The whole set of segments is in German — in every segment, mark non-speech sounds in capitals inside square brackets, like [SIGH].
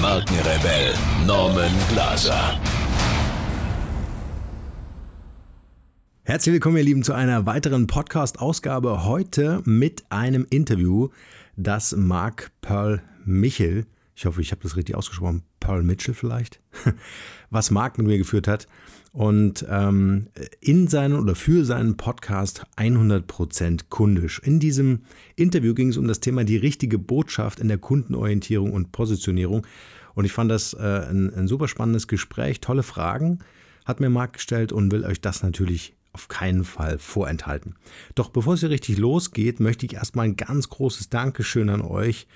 Markenrebell Norman Glaser. Herzlich willkommen, ihr Lieben, zu einer weiteren Podcast-Ausgabe. Heute mit einem Interview, das Mark Pearl Michel, ich hoffe, ich habe das richtig ausgesprochen, Pearl Mitchell vielleicht, [LAUGHS] was Mark mit mir geführt hat und ähm, in seinen oder für seinen Podcast 100% kundisch. In diesem Interview ging es um das Thema die richtige Botschaft in der Kundenorientierung und Positionierung. Und ich fand das äh, ein, ein super spannendes Gespräch, tolle Fragen hat mir Marc gestellt und will euch das natürlich auf keinen Fall vorenthalten. Doch bevor es hier richtig losgeht, möchte ich erstmal ein ganz großes Dankeschön an euch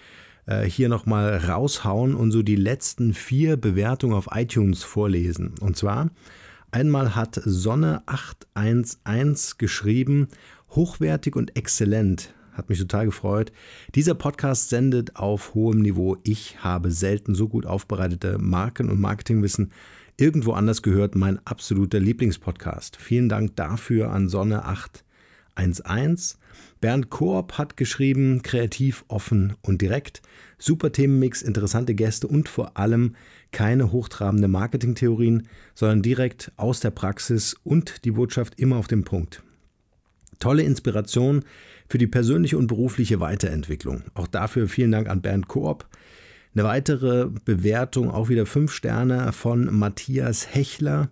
äh, hier nochmal raushauen und so die letzten vier Bewertungen auf iTunes vorlesen. Und zwar Einmal hat Sonne811 geschrieben, hochwertig und exzellent. Hat mich total gefreut. Dieser Podcast sendet auf hohem Niveau. Ich habe selten so gut aufbereitete Marken- und Marketingwissen irgendwo anders gehört. Mein absoluter Lieblingspodcast. Vielen Dank dafür an Sonne811. Bernd Koop hat geschrieben, kreativ, offen und direkt. Super Themenmix, interessante Gäste und vor allem keine hochtrabende Marketingtheorien, sondern direkt aus der Praxis und die Botschaft immer auf den Punkt. Tolle Inspiration für die persönliche und berufliche Weiterentwicklung. Auch dafür vielen Dank an Bernd Koop. Eine weitere Bewertung, auch wieder fünf Sterne von Matthias Hechler.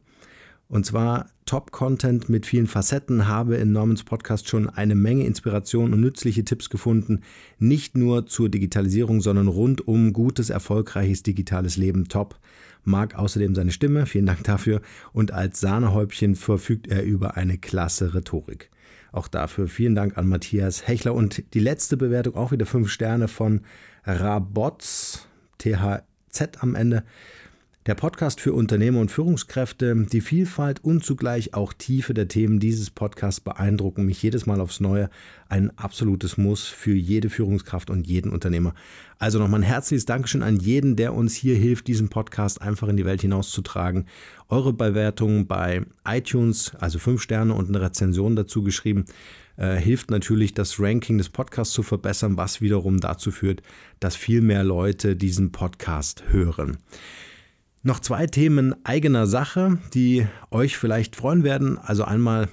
Und zwar Top-Content mit vielen Facetten, habe in Normans Podcast schon eine Menge Inspiration und nützliche Tipps gefunden, nicht nur zur Digitalisierung, sondern rund um gutes, erfolgreiches digitales Leben. Top. Mag außerdem seine Stimme, vielen Dank dafür. Und als Sahnehäubchen verfügt er über eine klasse Rhetorik. Auch dafür vielen Dank an Matthias Hechler. Und die letzte Bewertung, auch wieder fünf Sterne von Rabots, THZ am Ende. Der Podcast für Unternehmer und Führungskräfte, die Vielfalt und zugleich auch Tiefe der Themen dieses Podcasts beeindrucken mich jedes Mal aufs Neue. Ein absolutes Muss für jede Führungskraft und jeden Unternehmer. Also nochmal ein herzliches Dankeschön an jeden, der uns hier hilft, diesen Podcast einfach in die Welt hinauszutragen. Eure Bewertungen bei iTunes, also fünf Sterne und eine Rezension dazu geschrieben, äh, hilft natürlich, das Ranking des Podcasts zu verbessern, was wiederum dazu führt, dass viel mehr Leute diesen Podcast hören. Noch zwei Themen eigener Sache, die euch vielleicht freuen werden. Also einmal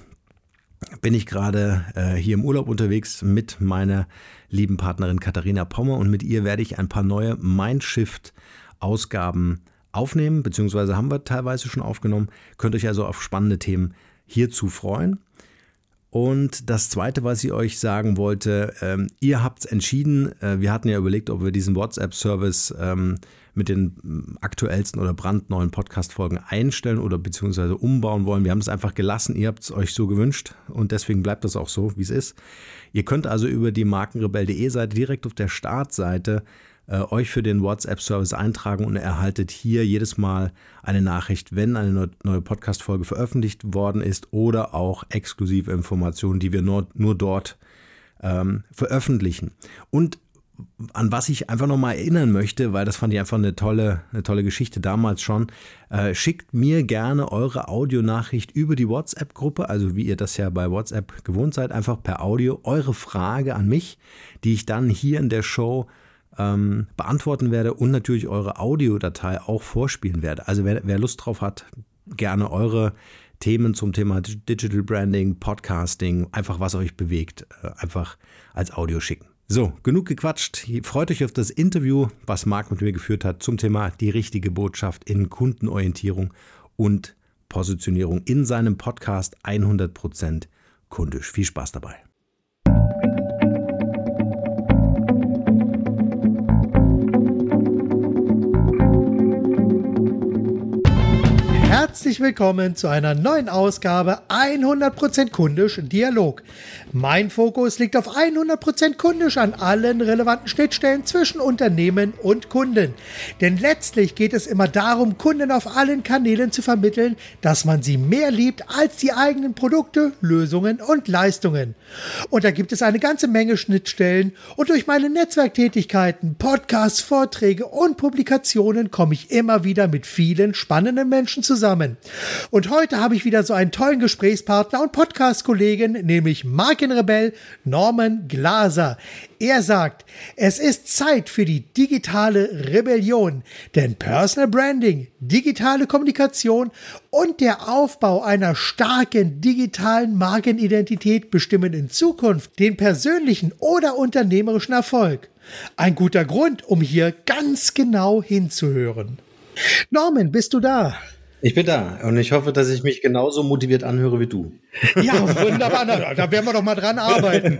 bin ich gerade äh, hier im Urlaub unterwegs mit meiner lieben Partnerin Katharina Pommer und mit ihr werde ich ein paar neue Mindshift-Ausgaben aufnehmen, beziehungsweise haben wir teilweise schon aufgenommen. Könnt euch also auf spannende Themen hierzu freuen. Und das Zweite, was ich euch sagen wollte, ähm, ihr habt es entschieden, äh, wir hatten ja überlegt, ob wir diesen WhatsApp-Service ähm, mit den mm, aktuellsten oder brandneuen Podcast-Folgen einstellen oder beziehungsweise umbauen wollen. Wir haben es einfach gelassen, ihr habt es euch so gewünscht und deswegen bleibt das auch so, wie es ist. Ihr könnt also über die markenrebell.de Seite direkt auf der Startseite äh, euch für den WhatsApp-Service eintragen und erhaltet hier jedes Mal eine Nachricht, wenn eine neue Podcast-Folge veröffentlicht worden ist oder auch exklusive Informationen, die wir nur, nur dort ähm, veröffentlichen. Und an was ich einfach nochmal erinnern möchte, weil das fand ich einfach eine tolle, eine tolle Geschichte damals schon. Äh, schickt mir gerne eure Audionachricht über die WhatsApp-Gruppe, also wie ihr das ja bei WhatsApp gewohnt seid, einfach per Audio eure Frage an mich, die ich dann hier in der Show ähm, beantworten werde und natürlich eure Audiodatei auch vorspielen werde. Also wer, wer Lust drauf hat, gerne eure Themen zum Thema Digital Branding, Podcasting, einfach was euch bewegt, äh, einfach als Audio schicken. So, genug gequatscht. Freut euch auf das Interview, was Marc mit mir geführt hat zum Thema die richtige Botschaft in Kundenorientierung und Positionierung in seinem Podcast 100% kundisch. Viel Spaß dabei. Herzlich willkommen zu einer neuen Ausgabe 100% kundisch Dialog. Mein Fokus liegt auf 100% kundisch an allen relevanten Schnittstellen zwischen Unternehmen und Kunden. Denn letztlich geht es immer darum, Kunden auf allen Kanälen zu vermitteln, dass man sie mehr liebt als die eigenen Produkte, Lösungen und Leistungen. Und da gibt es eine ganze Menge Schnittstellen und durch meine Netzwerktätigkeiten, Podcasts, Vorträge und Publikationen komme ich immer wieder mit vielen spannenden Menschen zusammen. Und heute habe ich wieder so einen tollen Gesprächspartner und Podcast-Kollegen, nämlich Mark Markenrebell Norman Glaser. Er sagt, es ist Zeit für die digitale Rebellion, denn Personal Branding, digitale Kommunikation und der Aufbau einer starken digitalen Markenidentität bestimmen in Zukunft den persönlichen oder unternehmerischen Erfolg. Ein guter Grund, um hier ganz genau hinzuhören. Norman, bist du da? Ich bin da und ich hoffe, dass ich mich genauso motiviert anhöre wie du. [LAUGHS] Ja, wunderbar. Na, da werden wir doch mal dran arbeiten.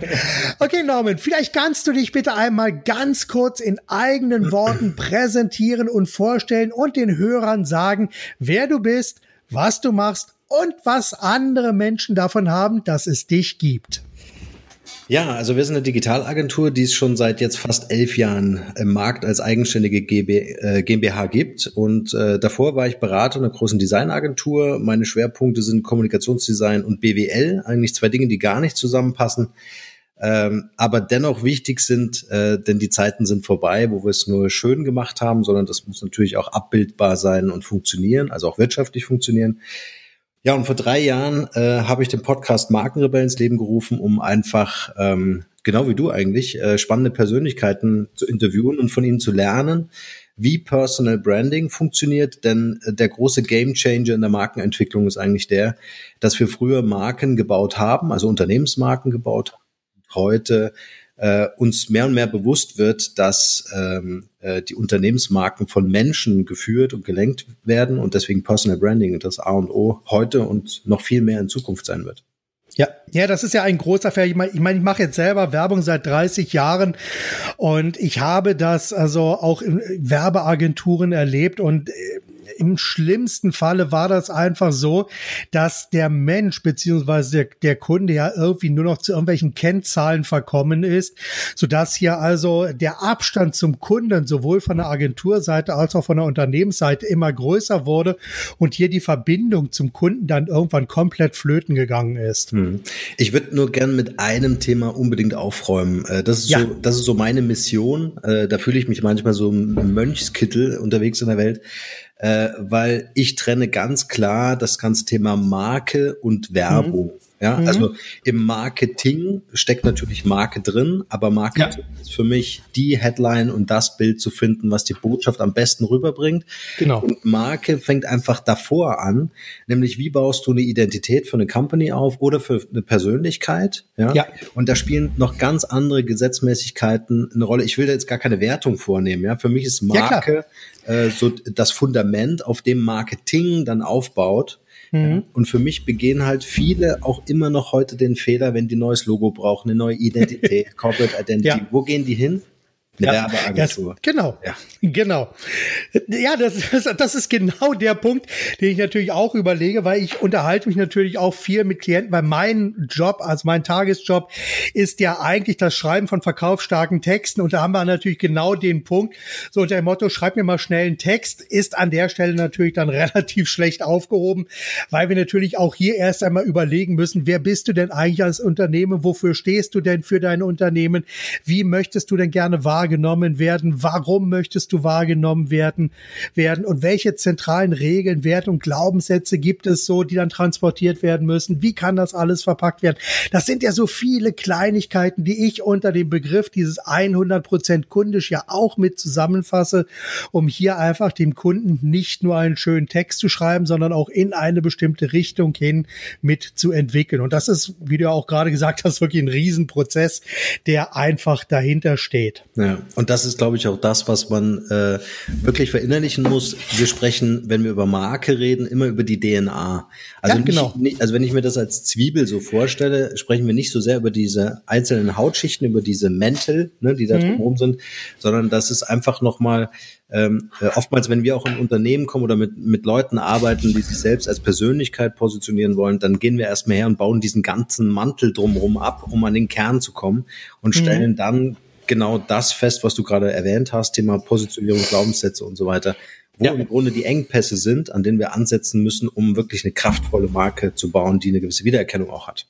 Okay, Norman, vielleicht kannst du dich bitte einmal ganz kurz in eigenen Worten präsentieren und vorstellen und den Hörern sagen, wer du bist, was du machst und was andere Menschen davon haben, dass es dich gibt. Ja, also wir sind eine Digitalagentur, die es schon seit jetzt fast elf Jahren im Markt als eigenständige äh, GmbH gibt. Und äh, davor war ich Berater einer großen Designagentur. Meine Schwerpunkte sind Kommunikationsdesign und BWL, eigentlich zwei Dinge, die gar nicht zusammenpassen. Ähm, aber dennoch wichtig sind, äh, denn die Zeiten sind vorbei, wo wir es nur schön gemacht haben, sondern das muss natürlich auch abbildbar sein und funktionieren, also auch wirtschaftlich funktionieren. Ja, und vor drei Jahren äh, habe ich den Podcast Markenrebell ins Leben gerufen, um einfach, ähm, genau wie du eigentlich, äh, spannende Persönlichkeiten zu interviewen und von ihnen zu lernen, wie Personal Branding funktioniert. Denn äh, der große Game Changer in der Markenentwicklung ist eigentlich der, dass wir früher Marken gebaut haben, also Unternehmensmarken gebaut haben. Heute äh, uns mehr und mehr bewusst wird, dass ähm, äh, die Unternehmensmarken von Menschen geführt und gelenkt werden und deswegen Personal Branding das A und O heute und noch viel mehr in Zukunft sein wird. Ja, ja, das ist ja ein großer Feld. Ich meine, ich, mein, ich mache jetzt selber Werbung seit 30 Jahren und ich habe das also auch in Werbeagenturen erlebt und äh, im schlimmsten Falle war das einfach so, dass der Mensch beziehungsweise der, der Kunde ja irgendwie nur noch zu irgendwelchen Kennzahlen verkommen ist, sodass hier also der Abstand zum Kunden sowohl von der Agenturseite als auch von der Unternehmensseite immer größer wurde und hier die Verbindung zum Kunden dann irgendwann komplett flöten gegangen ist. Hm. Ich würde nur gern mit einem Thema unbedingt aufräumen. Äh, das ist, ja. so, das ist so meine Mission. Äh, da fühle ich mich manchmal so im Mönchskittel unterwegs in der Welt äh, weil ich trenne ganz klar das ganze Thema Marke und Werbung. Mhm. Ja, mhm. also im Marketing steckt natürlich Marke drin, aber Marketing ja. ist für mich die Headline und das Bild zu finden, was die Botschaft am besten rüberbringt. Genau. Und Marke fängt einfach davor an, nämlich wie baust du eine Identität für eine Company auf oder für eine Persönlichkeit. Ja. ja. Und da spielen noch ganz andere Gesetzmäßigkeiten eine Rolle. Ich will da jetzt gar keine Wertung vornehmen. Ja, für mich ist Marke ja, äh, so das Fundament, auf dem Marketing dann aufbaut. Mhm. Und für mich begehen halt viele auch immer noch heute den Fehler, wenn die neues Logo brauchen, eine neue Identität, [LAUGHS] Corporate Identity. Ja. Wo gehen die hin? Eine ja, Werbeagentur. Das, genau, ja. genau. Ja, das, das, das ist genau der Punkt, den ich natürlich auch überlege, weil ich unterhalte mich natürlich auch viel mit Klienten, weil mein Job, also mein Tagesjob, ist ja eigentlich das Schreiben von verkaufsstarken Texten und da haben wir natürlich genau den Punkt, so unter dem Motto, schreib mir mal schnell einen Text, ist an der Stelle natürlich dann [LAUGHS] relativ schlecht aufgehoben, weil wir natürlich auch hier erst einmal überlegen müssen, wer bist du denn eigentlich als Unternehmen, wofür stehst du denn für dein Unternehmen, wie möchtest du denn gerne wahrgenommen wahrgenommen werden? Warum möchtest du wahrgenommen werden, werden? Und welche zentralen Regeln, Werte und Glaubenssätze gibt es so, die dann transportiert werden müssen? Wie kann das alles verpackt werden? Das sind ja so viele Kleinigkeiten, die ich unter dem Begriff dieses 100% kundisch ja auch mit zusammenfasse, um hier einfach dem Kunden nicht nur einen schönen Text zu schreiben, sondern auch in eine bestimmte Richtung hin mit zu entwickeln. Und das ist, wie du auch gerade gesagt hast, wirklich ein Riesenprozess, der einfach dahinter steht. Ja, Ja, und das ist, glaube ich, auch das, was man äh, wirklich verinnerlichen muss. Wir sprechen, wenn wir über Marke reden, immer über die DNA. Also, ja, genau. nicht, nicht, also wenn ich mir das als Zwiebel so vorstelle, sprechen wir nicht so sehr über diese einzelnen Hautschichten, über diese Mäntel, ne, die da mhm. drumherum sind, sondern das ist einfach nochmal ähm, äh, oftmals, wenn wir auch in Unternehmen kommen oder mit, mit Leuten arbeiten, die sich selbst als Persönlichkeit positionieren wollen, dann gehen wir erstmal her und bauen diesen ganzen Mantel drumherum ab, um an den Kern zu kommen und mhm. stellen dann genau das fest, was du gerade erwähnt hast, Thema Positionierung, Glaubenssätze und so weiter, wo ja. im Grunde die Engpässe sind, an denen wir ansetzen müssen, um wirklich eine kraftvolle Marke zu bauen, die eine gewisse Wiedererkennung auch hat.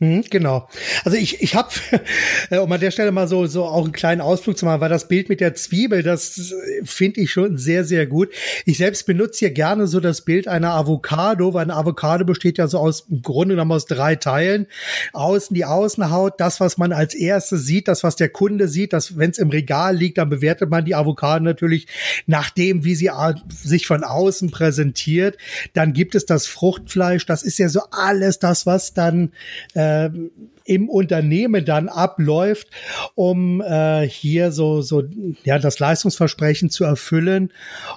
Mhm, genau. Also ich, ich habe, [LAUGHS] äh, um an der Stelle mal so, so auch einen kleinen Ausflug zu machen, weil das Bild mit der Zwiebel, das finde ich schon sehr, sehr gut. Ich selbst benutze hier gerne so das Bild einer Avocado, weil eine Avocado besteht ja so aus, im Grunde genommen aus drei Teilen. Außen die Außenhaut, das, was man als erstes sieht, das, was der Kunde sieht, dass wenn es im Regal liegt, dann bewertet man die Avocado natürlich nach dem, wie sie sich von außen präsentiert. Dann gibt es das Fruchtfleisch, das ist ja so alles das, was dann äh, äh, im Unternehmen dann abläuft, um äh, hier so, so ja, das Leistungsversprechen zu erfüllen.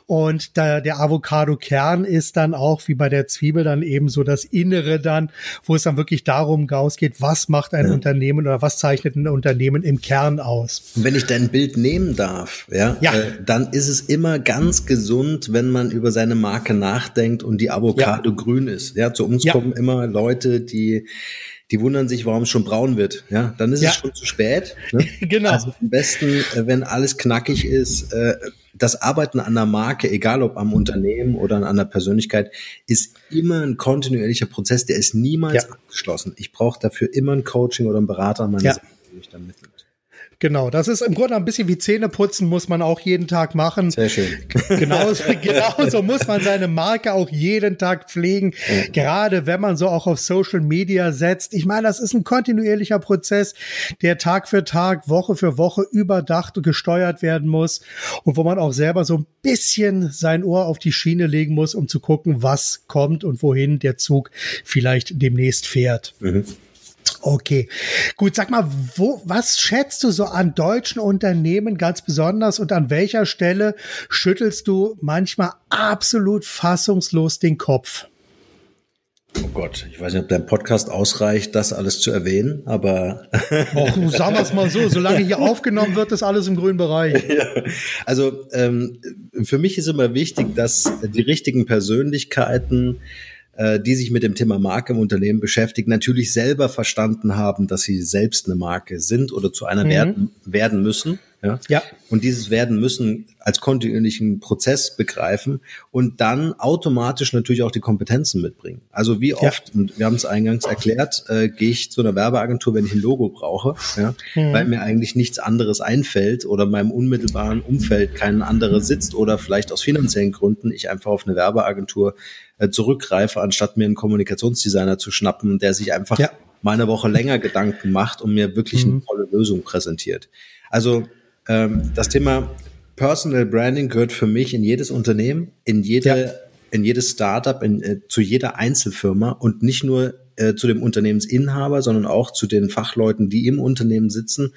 Und da, der Avocado-Kern ist dann auch wie bei der Zwiebel dann eben so das Innere dann, wo es dann wirklich darum ausgeht, was macht ein ja. Unternehmen oder was zeichnet ein Unternehmen im Kern aus. Und wenn ich dein Bild nehmen darf, ja, ja. Äh, dann ist es immer ganz gesund, wenn man über seine Marke nachdenkt und die Avocado ja. grün ist. Ja, zu uns kommen immer Leute, die die wundern sich, warum es schon braun wird. Ja, dann ist ja. es schon zu spät. Ne? [LAUGHS] genau. Also am besten, äh, wenn alles knackig ist, äh, das Arbeiten an der Marke, egal ob am Unternehmen oder an einer Persönlichkeit, ist immer ein kontinuierlicher Prozess, der ist niemals ja. abgeschlossen. Ich brauche dafür immer ein Coaching oder einen Berater an meiner ja. Seite, der mich dann mitnimmt. Genau, das ist im Grunde ein bisschen wie Zähne putzen, muss man auch jeden Tag machen. Sehr schön. Genauso, genauso [LAUGHS] muss man seine Marke auch jeden Tag pflegen, ja. gerade wenn man so auch auf Social Media setzt. Ich meine, das ist ein kontinuierlicher Prozess, der Tag für Tag, Woche für Woche überdacht und gesteuert werden muss und wo man auch selber so ein bisschen sein Ohr auf die Schiene legen muss, um zu gucken, was kommt und wohin der Zug vielleicht demnächst fährt. Mhm. Okay, gut. Sag mal, wo, was schätzt du so an deutschen Unternehmen ganz besonders und an welcher Stelle schüttelst du manchmal absolut fassungslos den Kopf? Oh Gott, ich weiß nicht, ob dein Podcast ausreicht, das alles zu erwähnen, aber. Och, sagen wir es mal so, solange hier [LAUGHS] aufgenommen wird, ist alles im grünen Bereich. [LAUGHS] Ja, also ähm, für mich ist immer wichtig, dass die richtigen Persönlichkeiten äh, die sich mit dem Thema Marke im Unternehmen beschäftigen, natürlich selber verstanden haben, dass sie selbst eine Marke sind oder zu einer mhm. werden, werden müssen. Ja? ja. Und dieses werden müssen als kontinuierlichen Prozess begreifen und dann automatisch natürlich auch die Kompetenzen mitbringen. Also wie oft, ja. und wir haben es eingangs erklärt, äh, gehe ich zu einer Werbeagentur, wenn ich ein Logo brauche, ja, mhm. weil mir eigentlich nichts anderes einfällt oder in meinem unmittelbaren Umfeld kein anderer sitzt oder vielleicht aus finanziellen Gründen ich einfach auf eine Werbeagentur äh, zurückgreife, anstatt mir einen Kommunikationsdesigner zu schnappen, der sich einfach ja. mal eine Woche länger Gedanken macht und mir wirklich mhm. eine tolle Lösung präsentiert. Also ähm, das Thema Personal Branding gehört für mich in jedes Unternehmen, in jede, ja. in jedes Startup, in, äh, zu jeder Einzelfirma und nicht nur äh, zu dem Unternehmensinhaber, sondern auch zu den Fachleuten, die im Unternehmen sitzen,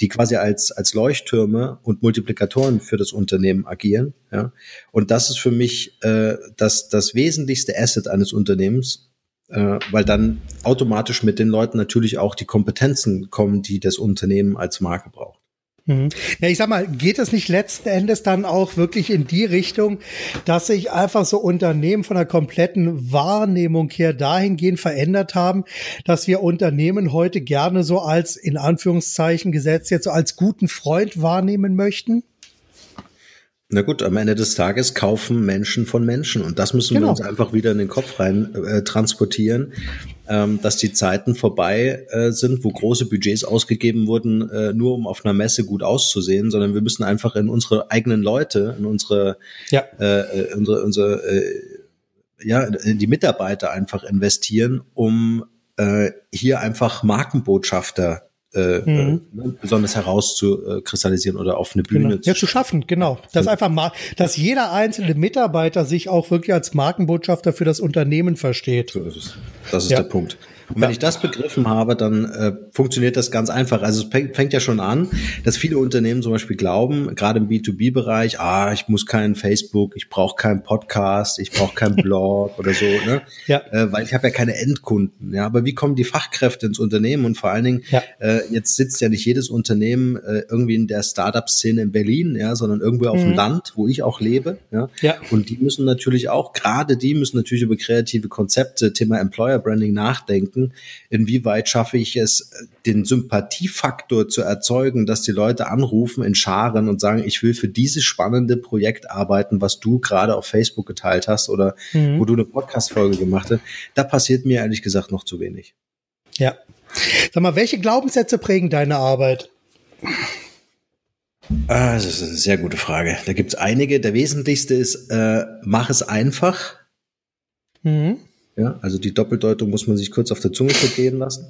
die quasi als, als Leuchttürme und Multiplikatoren für das Unternehmen agieren. Ja? Und das ist für mich äh, das, das wesentlichste Asset eines Unternehmens, äh, weil dann automatisch mit den Leuten natürlich auch die Kompetenzen kommen, die das Unternehmen als Marke braucht. Mhm. Ja, ich sag mal, geht es nicht letzten Endes dann auch wirklich in die Richtung, dass sich einfach so Unternehmen von der kompletten Wahrnehmung her dahingehend verändert haben, dass wir Unternehmen heute gerne so als, in Anführungszeichen gesetzt, jetzt so als guten Freund wahrnehmen möchten? Na gut, am Ende des Tages kaufen Menschen von Menschen und das müssen genau. wir uns einfach wieder in den Kopf rein äh, transportieren, ähm, dass die Zeiten vorbei äh, sind, wo große Budgets ausgegeben wurden, äh, nur um auf einer Messe gut auszusehen, sondern wir müssen einfach in unsere eigenen Leute, in unsere, ja. äh, äh unsere, unsere äh, ja, in die Mitarbeiter einfach investieren, um äh, hier einfach Markenbotschafter äh, mhm. äh, besonders herauszukristallisieren oder auf eine Bühne genau. zu, ja, zu schaffen. Genau, dass einfach mal, dass jeder einzelne Mitarbeiter sich auch wirklich als Markenbotschafter für das Unternehmen versteht. So ist es. Das ist ja. der Punkt. Und wenn ich das begriffen habe, dann äh, funktioniert das ganz einfach. Also es fängt, ja schon an, dass viele Unternehmen zum Beispiel glauben, gerade im B2B-Bereich, ah, ich muss keinen Facebook, ich brauche keinen Podcast, ich brauche keinen [LAUGHS] Blog oder so, ne? Ja. Äh, weil ich habe ja keine Endkunden. Ja, aber wie kommen die Fachkräfte ins Unternehmen? Und vor allen Dingen, ja. äh, jetzt sitzt ja nicht jedes Unternehmen äh, irgendwie in der Startup-Szene in Berlin, ja, sondern irgendwo auf dem mhm. Land, wo ich auch lebe. Ja? ja. Und die müssen natürlich auch, gerade die müssen natürlich über kreative Konzepte, Thema Employer Branding nachdenken. Inwieweit schaffe ich es, den Sympathiefaktor zu erzeugen, dass die Leute anrufen in Scharen und sagen, ich will für dieses spannende Projekt arbeiten, was du gerade auf Facebook geteilt hast oder mhm. wo du eine Podcast-Folge gemacht hast. Da passiert mir ehrlich gesagt noch zu wenig. Ja. Sag mal, welche Glaubenssätze prägen deine Arbeit? Ah, das ist eine sehr gute Frage. Da gibt es einige. Der wesentlichste ist, äh, mach es einfach. Mhm. Ja, also die Doppeldeutung muss man sich kurz auf der Zunge vergehen lassen.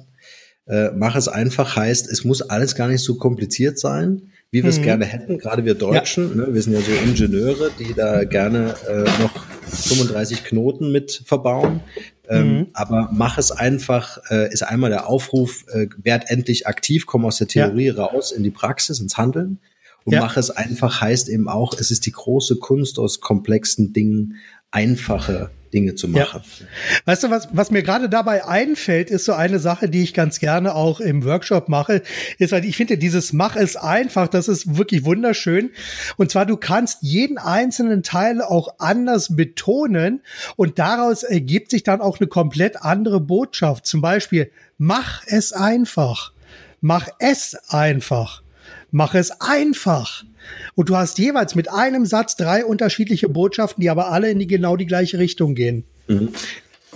Äh, mach es einfach heißt, es muss alles gar nicht so kompliziert sein, wie wir es mhm. gerne hätten. Gerade wir Deutschen, ja. ne, wir sind ja so Ingenieure, die da gerne äh, noch 35 Knoten mit verbauen. Ähm, mhm. Aber mach es einfach, äh, ist einmal der Aufruf, äh, werd endlich aktiv, komm aus der Theorie ja. raus in die Praxis, ins Handeln. Und ja. mach es einfach heißt eben auch, es ist die große Kunst aus komplexen Dingen einfache Dinge zu machen. Ja. Weißt du, was, was mir gerade dabei einfällt, ist so eine Sache, die ich ganz gerne auch im Workshop mache, ist halt, ich finde dieses Mach es einfach, das ist wirklich wunderschön. Und zwar, du kannst jeden einzelnen Teil auch anders betonen und daraus ergibt sich dann auch eine komplett andere Botschaft. Zum Beispiel, mach es einfach. Mach es einfach. Mach es einfach. Und du hast jeweils mit einem Satz drei unterschiedliche Botschaften, die aber alle in die genau die gleiche Richtung gehen. Mhm.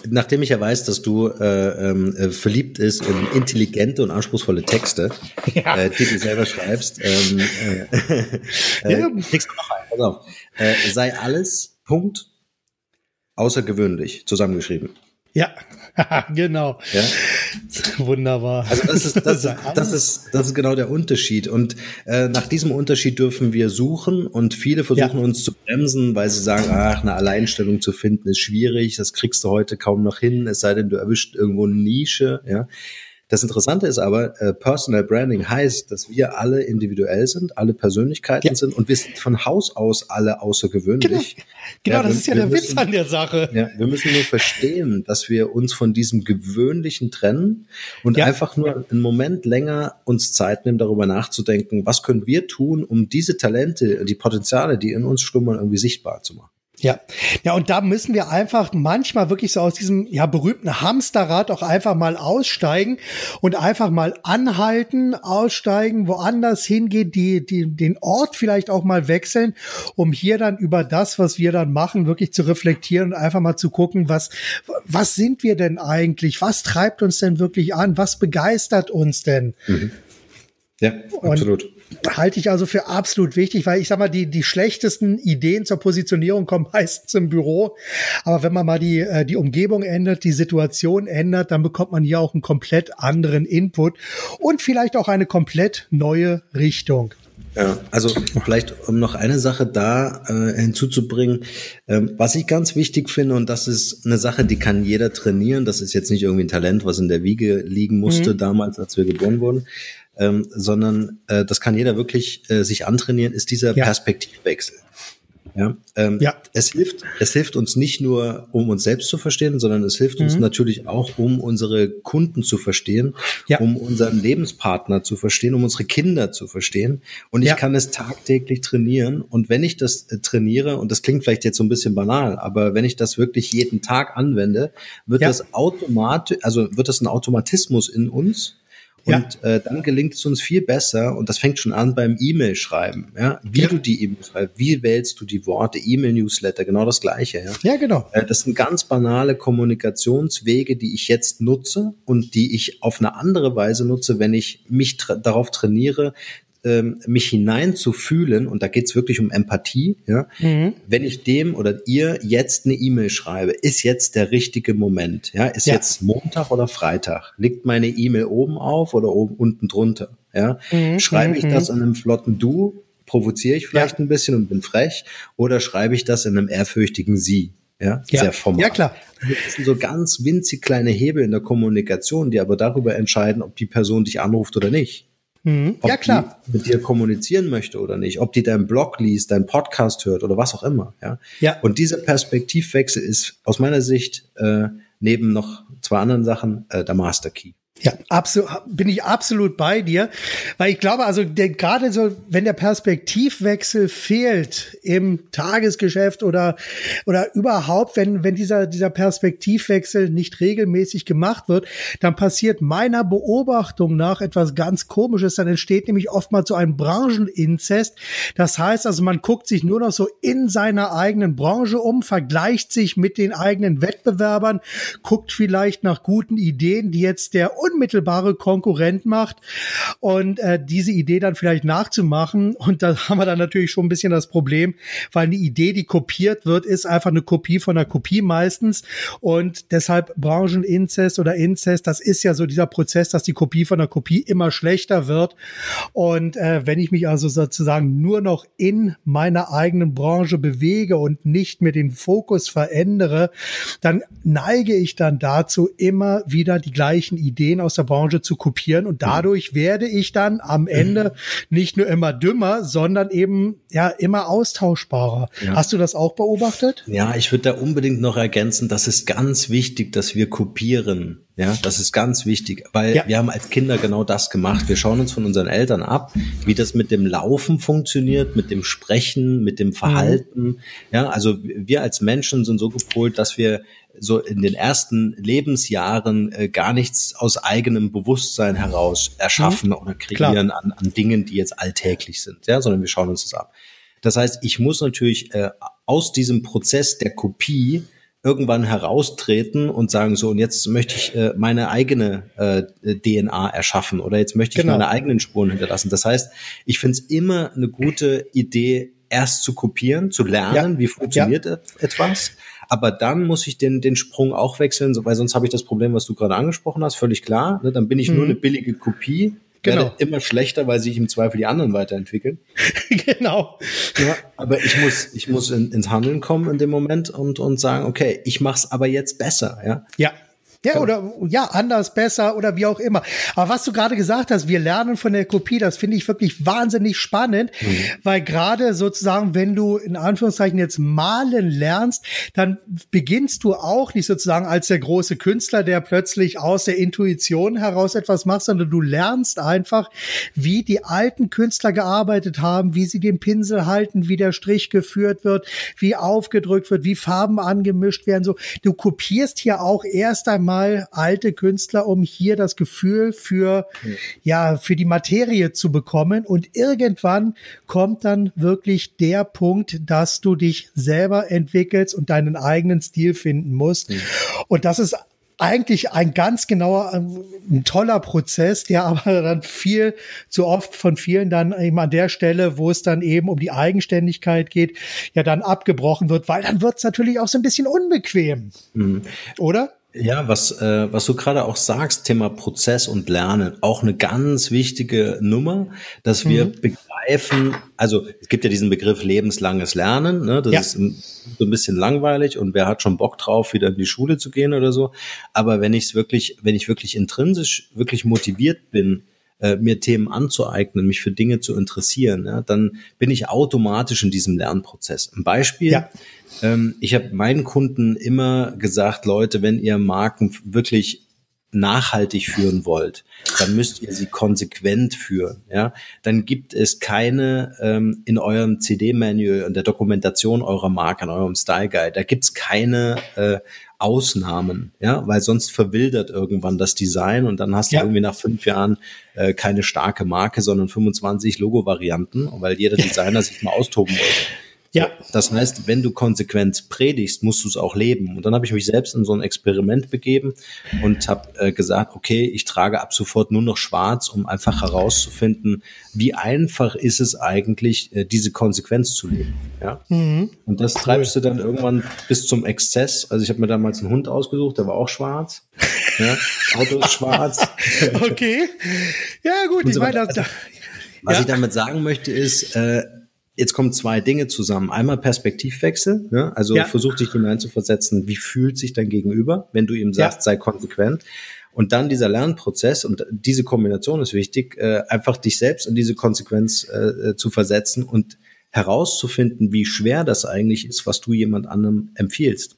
Nachdem ich ja weiß, dass du äh, äh, verliebt ist in intelligente und anspruchsvolle Texte, [LAUGHS] ja. äh, die du selber schreibst, ähm, äh, äh, ja. kriegst du noch einen. Pass auf. Äh, sei alles Punkt außergewöhnlich zusammengeschrieben. Ja, [LAUGHS] genau. Ja? Wunderbar. Also das ist, das, [LAUGHS] das, ist, das ist genau der Unterschied. Und äh, nach diesem Unterschied dürfen wir suchen und viele versuchen ja. uns zu bremsen, weil sie sagen, ach, eine Alleinstellung zu finden ist schwierig, das kriegst du heute kaum noch hin, es sei denn, du erwischt irgendwo eine Nische. Ja? Das Interessante ist aber, äh, Personal Branding heißt, dass wir alle individuell sind, alle Persönlichkeiten ja. sind und wir sind von Haus aus alle außergewöhnlich. Genau, genau ja, das wir, ist ja der müssen, Witz an der Sache. Ja, wir müssen nur verstehen, dass wir uns von diesem Gewöhnlichen trennen und einfach nur einen Moment länger uns Zeit nehmen, darüber nachzudenken, was können wir tun, um diese Talente, die Potenziale, die in uns schlummern, irgendwie sichtbar zu machen. Ja, ja, und da müssen wir einfach manchmal wirklich so aus diesem ja berühmten Hamsterrad auch einfach mal aussteigen und einfach mal anhalten, aussteigen, woanders hingehen, die, die den Ort vielleicht auch mal wechseln, um hier dann über das, was wir dann machen, wirklich zu reflektieren und einfach mal zu gucken, was was sind wir denn eigentlich, was treibt uns denn wirklich an, was begeistert uns denn? Mhm. Ja, absolut. Und halte ich also für absolut wichtig, weil ich sag mal, die, die schlechtesten Ideen zur Positionierung kommen [LAUGHS] meistens im Büro. Aber wenn man mal die, äh, die Umgebung ändert, die Situation ändert, dann bekommt man hier auch einen komplett anderen Input und vielleicht auch eine komplett neue Richtung. Ja, also vielleicht um noch eine Sache da äh, hinzuzubringen, ähm, was ich ganz wichtig finde und das ist eine Sache, die kann jeder trainieren. Das ist jetzt nicht irgendwie ein Talent, was in der Wiege liegen musste mhm. damals, als wir geboren wurden, ähm, sondern äh, das kann jeder wirklich äh, sich antrainieren, ist dieser ja. Perspektivwechsel. Ja, ähm, ja. Es hilft, es hilft uns nicht nur, um uns selbst zu verstehen, sondern es hilft mhm. uns natürlich auch, um unsere Kunden zu verstehen, ja. um unseren Lebenspartner zu verstehen, um unsere Kinder zu verstehen. Und ich ja. kann es tagtäglich trainieren. Und wenn ich das äh, trainiere, und das klingt vielleicht jetzt so ein bisschen banal, aber wenn ich das wirklich jeden Tag anwende, wird das automatisch, also wird das ein Automatismus in uns, und ja. äh, dann gelingt es uns viel besser, und das fängt schon an beim E-Mail-Schreiben, ja, wie ja. du die E-Mail schreibst, wie wählst du die Worte, E-Mail-Newsletter, genau das Gleiche, ja. Ja, genau. Äh, das sind ganz banale Kommunikationswege, die ich jetzt nutze und die ich auf eine andere Weise nutze, wenn ich mich tra darauf trainiere, ähm, mich hineinzufühlen, und da geht's wirklich um Empathie, ja, mhm. wenn ich dem oder ihr jetzt eine E-Mail schreibe, ist jetzt der richtige Moment, ja, ist ja. jetzt Montag oder Freitag, liegt meine E-Mail oben auf oder oben unten drunter, ja, mhm. schreibe ich mhm. das in einem flotten Du, provoziere ich vielleicht ja. ein bisschen und bin frech, oder schreibe ich das in einem ehrfürchtigen Sie, ja, ja. sehr formal. Ja, klar. Das sind so ganz winzig kleine Hebel in der Kommunikation, die aber darüber entscheiden, ob die Person dich anruft oder nicht. Mhm. Ob Ja, klar. die mit dir kommunizieren möchte oder nicht, ob die deinen Blog liest, deinen Podcast hört oder was auch immer. Ja. Ja. Und dieser Perspektivwechsel ist aus meiner Sicht äh, neben noch zwei anderen Sachen äh, der Master Key. Ja, absolut, bin ich absolut bei dir, weil ich glaube, also der, gerade so, wenn der Perspektivwechsel fehlt im Tagesgeschäft oder oder überhaupt, wenn wenn dieser dieser Perspektivwechsel nicht regelmäßig gemacht wird, dann passiert meiner Beobachtung nach etwas ganz Komisches. Dann entsteht nämlich oftmals so ein Brancheninzest. Das heißt, also man guckt sich nur noch so in seiner eigenen Branche um, vergleicht sich mit den eigenen Wettbewerbern, guckt vielleicht nach guten Ideen, die jetzt der unmittelbare Konkurrent macht und äh, diese Idee dann vielleicht nachzumachen. Und da haben wir dann natürlich schon ein bisschen das Problem, weil eine Idee, die kopiert wird, ist einfach eine Kopie von einer Kopie meistens. Und deshalb Brancheninzest oder Inzest, das ist ja so dieser Prozess, dass die Kopie von der Kopie immer schlechter wird. Und äh, wenn ich mich also sozusagen nur noch in meiner eigenen Branche bewege und nicht mehr den Fokus verändere, dann neige ich dann dazu, immer wieder die gleichen Ideen aus der Branche zu kopieren. Und dadurch werde ich dann am Ende nicht nur immer dümmer, sondern eben ja immer austauschbarer. Ja. Hast du das auch beobachtet? Ja, ich würde da unbedingt noch ergänzen, das ist ganz wichtig, dass wir kopieren. Ja, das ist ganz wichtig, weil Ja. wir haben als Kinder genau das gemacht. Wir schauen uns von unseren Eltern ab, wie das mit dem Laufen funktioniert, mit dem Sprechen, mit dem Verhalten. Ja, also wir als Menschen sind so gepolt, dass wir so in den ersten Lebensjahren äh, gar nichts aus eigenem Bewusstsein heraus erschaffen oder kreieren an, an Dingen, die jetzt alltäglich sind, ja, sondern wir schauen uns das ab. Das heißt, ich muss natürlich äh, aus diesem Prozess der Kopie irgendwann heraustreten und sagen, so, und jetzt möchte ich äh, meine eigene äh, DNA erschaffen oder jetzt möchte ich Genau. meine eigenen Spuren hinterlassen. Das heißt, ich finde es immer eine gute Idee, erst zu kopieren, zu lernen, Ja. wie funktioniert et- etwas. Aber dann muss ich den, den Sprung auch wechseln, weil sonst habe ich das Problem, was du gerade angesprochen hast, völlig klar. Ne? Dann bin ich nur eine billige Kopie, Mhm. Genau. werde immer schlechter, weil sich im Zweifel die anderen weiterentwickeln. [LAUGHS] genau. Ja, aber ich muss, ich muss in, ins Handeln kommen in dem Moment und, und sagen, okay, ich mach's aber jetzt besser, ja. Ja. Ja, oder ja, anders, besser oder wie auch immer. Aber was du gerade gesagt hast, wir lernen von der Kopie, das finde ich wirklich wahnsinnig spannend, weil gerade sozusagen, wenn du in Anführungszeichen jetzt malen lernst, dann beginnst du auch nicht sozusagen als der große Künstler, der plötzlich aus der Intuition heraus etwas macht, sondern du lernst einfach, wie die alten Künstler gearbeitet haben, wie sie den Pinsel halten, wie der Strich geführt wird, wie aufgedrückt wird, wie Farben angemischt werden. So, du kopierst hier auch erst einmal alte Künstler, um hier das Gefühl für ja für die Materie zu bekommen. Und irgendwann kommt dann wirklich der Punkt, dass du dich selber entwickelst und deinen eigenen Stil finden musst. Und das ist eigentlich ein ganz genauer, ein toller Prozess, der [LAUGHS] aber dann viel zu oft von vielen dann eben an der Stelle, wo es dann eben um die Eigenständigkeit geht, ja dann abgebrochen wird, weil dann wird es natürlich auch so ein bisschen unbequem. Oder? Ja, was, äh, was du gerade auch sagst, Thema Prozess und Lernen, auch eine ganz wichtige Nummer, dass wir begreifen, also es gibt ja diesen Begriff lebenslanges Lernen, ne? das Ja. ist ein, so ein bisschen langweilig und wer hat schon Bock drauf, wieder in die Schule zu gehen oder so. Aber wenn ich es wirklich, wenn ich wirklich intrinsisch wirklich motiviert bin, äh, mir Themen anzueignen, mich für Dinge zu interessieren, ja, dann bin ich automatisch in diesem Lernprozess. Ein Beispiel, Ja. Ähm, ich habe meinen Kunden immer gesagt, Leute, wenn ihr Marken wirklich nachhaltig führen wollt, dann müsst ihr sie konsequent führen. Ja, dann gibt es keine ähm, in eurem CD-Manual und der Dokumentation eurer Marke, in eurem Style Guide, da gibt's keine äh, Ausnahmen, ja, weil sonst verwildert irgendwann das Design und dann hast du Ja. irgendwie nach fünf Jahren äh, keine starke Marke, sondern 25 Logo-Varianten, weil jeder Designer sich mal austoben wollte. Ja. Das heißt, wenn du konsequent predigst, musst du es auch leben. Und dann habe ich mich selbst in so ein Experiment begeben und habe äh, gesagt, okay, ich trage ab sofort nur noch schwarz, um einfach herauszufinden, wie einfach ist es eigentlich, äh, diese Konsequenz zu leben. Ja? Und das treibst du dann irgendwann bis zum Exzess. Also ich habe mir damals einen Hund ausgesucht, der war auch schwarz. Ja? Auto ist schwarz. [LAUGHS] Okay. Ja, gut, ich meine, das, Was Ja. ich damit sagen möchte ist, äh, jetzt kommen zwei Dinge zusammen. Einmal Perspektivwechsel, ne? also ja. versuch dich hineinzuversetzen, wie fühlt sich dein Gegenüber, wenn du ihm sagst, ja. sei konsequent. Und dann dieser Lernprozess und diese Kombination ist wichtig, äh, einfach dich selbst in diese Konsequenz äh, äh, zu versetzen und herauszufinden, wie schwer das eigentlich ist, was du jemand anderem empfiehlst.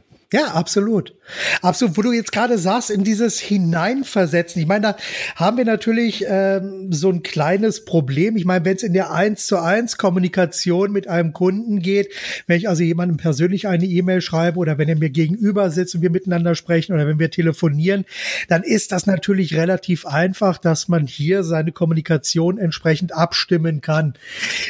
ja, absolut. Absolut, wo du jetzt gerade sagst, in dieses Hineinversetzen. Ich meine, da haben wir natürlich ähm, so ein kleines Problem. Ich meine, wenn es in der eins zu eins Kommunikation mit einem Kunden geht, wenn ich also jemandem persönlich eine E-Mail schreibe oder wenn er mir gegenüber sitzt und wir miteinander sprechen oder wenn wir telefonieren, dann ist das natürlich relativ einfach, dass man hier seine Kommunikation entsprechend abstimmen kann.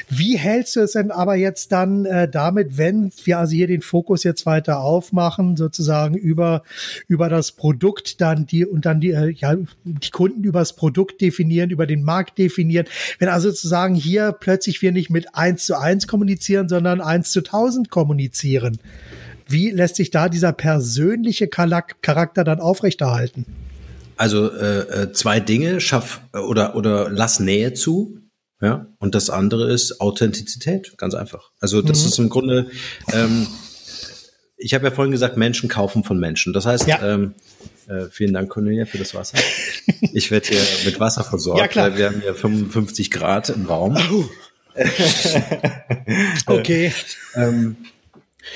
Wie hältst du es denn aber jetzt dann äh, damit, wenn wir also hier den Fokus jetzt weiter aufmachen? Sozusagen über, über das Produkt dann die und dann die, äh, ja, die Kunden über das Produkt definieren, über den Markt definieren. Wenn also sozusagen hier plötzlich wir nicht mit eins zu eins kommunizieren, sondern eins zu tausend kommunizieren. Wie lässt sich da dieser persönliche Charakter dann aufrechterhalten? Also äh, äh, zwei Dinge, schaff oder oder lass Nähe zu, ja. Und das andere ist Authentizität, ganz einfach. Also das mhm. ist im Grunde ähm, ich habe ja vorhin gesagt, Menschen kaufen von Menschen. Das heißt, ja. ähm, äh, vielen Dank, Cornelia, für das Wasser. Ich werde hier mit Wasser versorgt, ja, klar. weil wir haben hier 55 Grad im Raum. Oh. [LAUGHS] okay. ähm,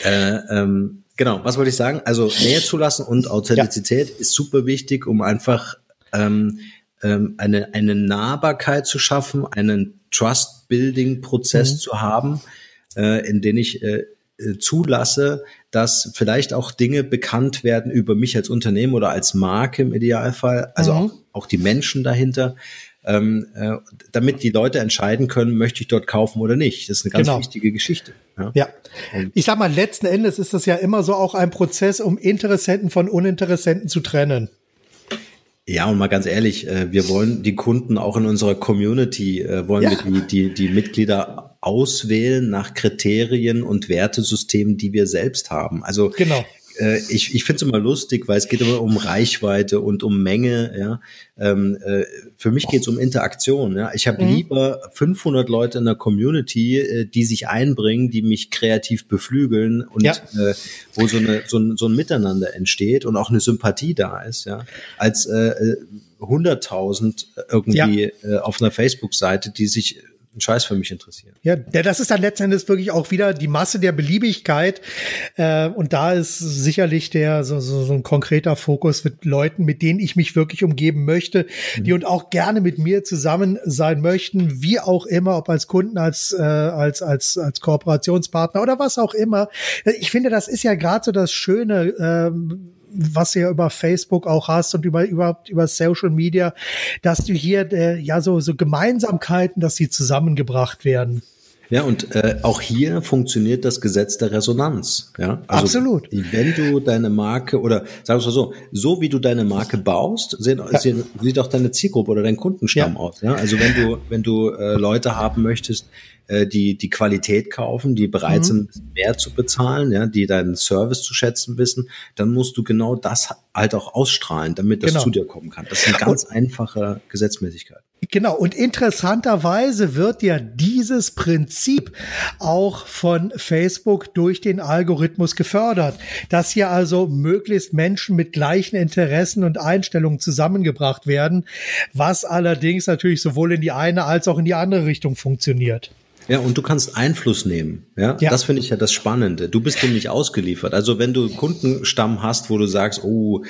äh, ähm, genau, was wollte ich sagen? Also Nähe zulassen und Authentizität ja. ist super wichtig, um einfach ähm, ähm, eine, eine Nahbarkeit zu schaffen, einen Trust-Building-Prozess mhm. zu haben, äh, in den ich äh, äh, zulasse, dass vielleicht auch Dinge bekannt werden über mich als Unternehmen oder als Marke im Idealfall, also mhm. auch, auch, die Menschen dahinter, ähm, äh, damit die Leute entscheiden können, möchte ich dort kaufen oder nicht. Das ist eine ganz genau. wichtige Geschichte. Ja. ja. ich sag mal, letzten Endes ist das ja immer so auch ein Prozess, um Interessenten von Uninteressenten zu trennen. Ja, und mal ganz ehrlich, äh, wir wollen die Kunden auch in unserer Community, äh, wollen ja. wir die, die, die Mitglieder auswählen nach Kriterien und Wertesystemen, die wir selbst haben. Also genau. äh, ich, ich finde es immer lustig, weil es geht immer um Reichweite und um Menge. Ja, ähm, äh, für mich geht es um Interaktion. Ja, ich habe mhm. lieber 500 Leute in der Community, äh, die sich einbringen, die mich kreativ beflügeln und ja. äh, wo so, eine, so, ein, so ein Miteinander entsteht und auch eine Sympathie da ist, ja, als äh, 100.000 irgendwie ja. äh, auf einer Facebook-Seite, die sich ein Scheiß für mich interessieren. Ja, das ist dann letztendlich wirklich auch wieder die Masse der Beliebigkeit. Äh, und da ist sicherlich der so, so, so ein konkreter Fokus mit Leuten, mit denen ich mich wirklich umgeben möchte, mhm. die und auch gerne mit mir zusammen sein möchten, wie auch immer, ob als Kunden, als, äh, als, als, als Kooperationspartner oder was auch immer. Ich finde, das ist ja gerade so das Schöne. Ähm, was du ja über Facebook auch hast und über überhaupt über Social Media, dass du hier äh, ja so so Gemeinsamkeiten, dass sie zusammengebracht werden. Ja, und äh, auch hier funktioniert das Gesetz der Resonanz. Ja, also, absolut. Wenn du deine Marke oder sagen wir mal so, so wie du deine Marke baust, sehen, ja. sehen, sieht auch deine Zielgruppe oder dein Kundenstamm ja. aus. Ja, also wenn du wenn du äh, Leute haben möchtest, äh, die die Qualität kaufen, die bereit mhm. sind, mehr zu bezahlen, ja, die deinen Service zu schätzen wissen, dann musst du genau das halt auch ausstrahlen, damit das genau. zu dir kommen kann. Das ist eine ganz und, einfache Gesetzmäßigkeit. Genau, und interessanterweise wird ja dieses Prinzip auch von Facebook durch den Algorithmus gefördert, dass hier also möglichst Menschen mit gleichen Interessen und Einstellungen zusammengebracht werden, was allerdings natürlich sowohl in die eine als auch in die andere Richtung funktioniert. Ja, und du kannst Einfluss nehmen. Ja, ja. das finde ich ja das Spannende. Du bist dem nicht ausgeliefert. Also wenn du Kundenstamm hast, wo du sagst, oh,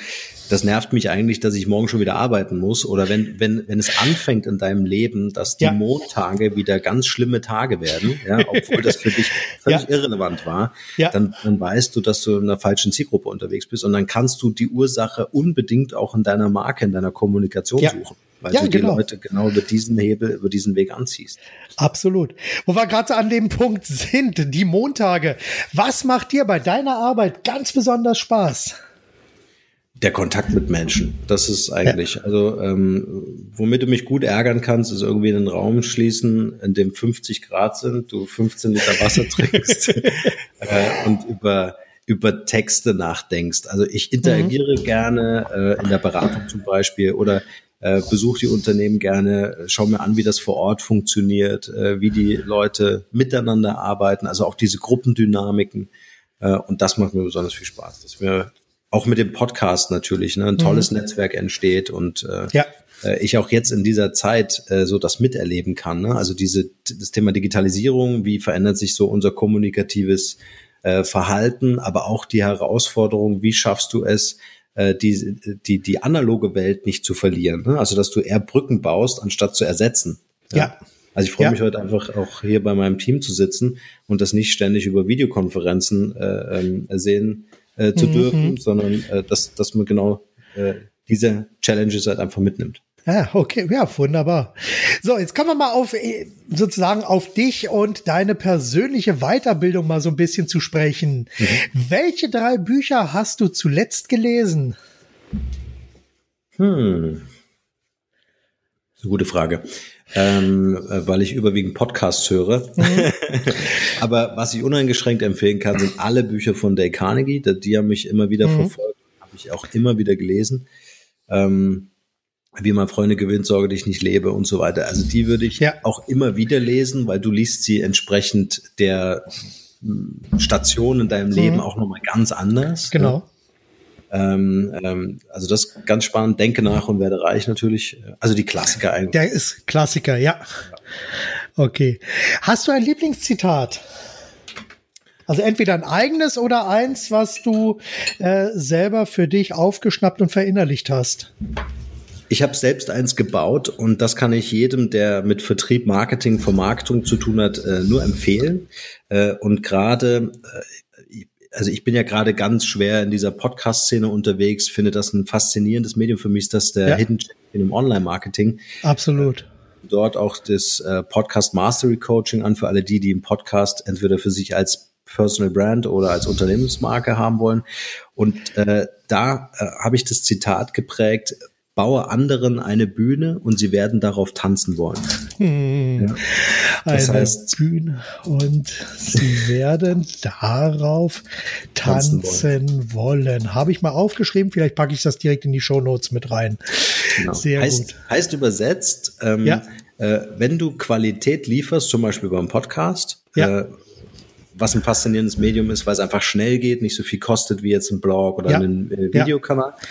das nervt mich eigentlich, dass ich morgen schon wieder arbeiten muss. Oder wenn, wenn, wenn es anfängt in deinem Leben, dass die ja. Montage wieder ganz schlimme Tage werden, ja, obwohl das für dich [LAUGHS] völlig ja. irrelevant war, ja. dann, dann weißt du, dass du in einer falschen Zielgruppe unterwegs bist. Und dann kannst du die Ursache unbedingt auch in deiner Marke, in deiner Kommunikation suchen weil ja, du die genau. Leute genau über diesen Hebel, über diesen Weg anziehst. Absolut. Wo wir gerade an dem Punkt sind, die Montage. Was macht dir bei deiner Arbeit ganz besonders Spaß? Der Kontakt mit Menschen. Das ist eigentlich, ja. also ähm, womit du mich gut ärgern kannst, ist irgendwie einen Raum schließen, in dem 50 Grad sind, du 15 Liter Wasser [LAUGHS] trinkst äh, und über über Texte nachdenkst. Also ich interagiere mhm. gerne äh, in der Beratung zum Beispiel oder äh, besuche die Unternehmen gerne, schau mir an, wie das vor Ort funktioniert, äh, wie die Leute miteinander arbeiten, also auch diese Gruppendynamiken. Äh, und das macht mir besonders viel Spaß, dass mir auch mit dem Podcast natürlich ne, ein tolles mhm. Netzwerk entsteht und äh, ja äh, ich auch jetzt in dieser Zeit äh, so das miterleben kann. Ne? Also diese das Thema Digitalisierung, wie verändert sich so unser kommunikatives äh, Verhalten, aber auch die Herausforderung, wie schaffst du es, äh, die, die, die analoge Welt nicht zu verlieren. Ne? Also dass du eher Brücken baust, anstatt zu ersetzen. Ja. ja. Also ich freue ja. mich heute einfach auch hier bei meinem Team zu sitzen und das nicht ständig über Videokonferenzen äh, ähm, sehen äh, zu mhm. dürfen, sondern äh, dass, dass man genau äh, diese Challenges halt einfach mitnimmt. Ja, okay, ja, wunderbar. So, jetzt kommen wir mal auf äh, sozusagen auf dich und deine persönliche Weiterbildung mal so ein bisschen zu sprechen. Mhm. Welche drei Bücher hast du zuletzt gelesen? Hm. Das ist eine gute Frage. Ähm, äh, weil ich überwiegend Podcasts höre. Mhm. [LAUGHS] Aber was ich uneingeschränkt empfehlen kann, sind alle Bücher von Dale Carnegie. Die haben mich immer wieder mhm. verfolgt, habe ich auch immer wieder gelesen. Ähm, wie man Freunde gewinnt, sorge dich nicht lebe und so weiter. Also die würde ich ja. auch immer wieder lesen, weil du liest sie entsprechend der hm, Station in deinem Leben mhm. auch nochmal ganz anders. Ne? Ähm, ähm, also das ist ganz spannend. Denke nach und werde reich natürlich. Also die Klassiker eigentlich. Der ist Klassiker, ja. Okay. Hast du ein Lieblingszitat? Also entweder ein eigenes oder eins, was du äh, selber für dich aufgeschnappt und verinnerlicht hast. Ich habe selbst eins gebaut und das kann ich jedem, der mit Vertrieb, Marketing, Vermarktung zu tun hat, äh, nur empfehlen. Äh, und gerade, äh, also ich bin ja gerade ganz schwer in dieser Podcast-Szene unterwegs, finde das ein faszinierendes Medium für mich, ist das der ja. Hidden Champion im Online-Marketing. Absolut dort auch das äh, Podcast Mastery Coaching an für alle die, die im Podcast entweder für sich als Personal Brand oder als Unternehmensmarke haben wollen. Und äh, da äh, habe ich das Zitat geprägt, baue anderen eine Bühne und sie werden darauf tanzen wollen. Hm. Ja. Das eine heißt, Bühne und sie werden darauf tanzen, tanzen wollen. wollen. Habe ich mal aufgeschrieben, vielleicht packe ich das direkt in die Show Notes mit rein. Genau. Sehr heißt, gut. Heißt übersetzt, ähm, ja. äh, wenn du Qualität lieferst, zum Beispiel beim Podcast, ja. äh, was ein faszinierendes Medium ist, weil es einfach schnell geht, nicht so viel kostet wie jetzt ein Blog oder ja. ein äh, Videokanal. Ja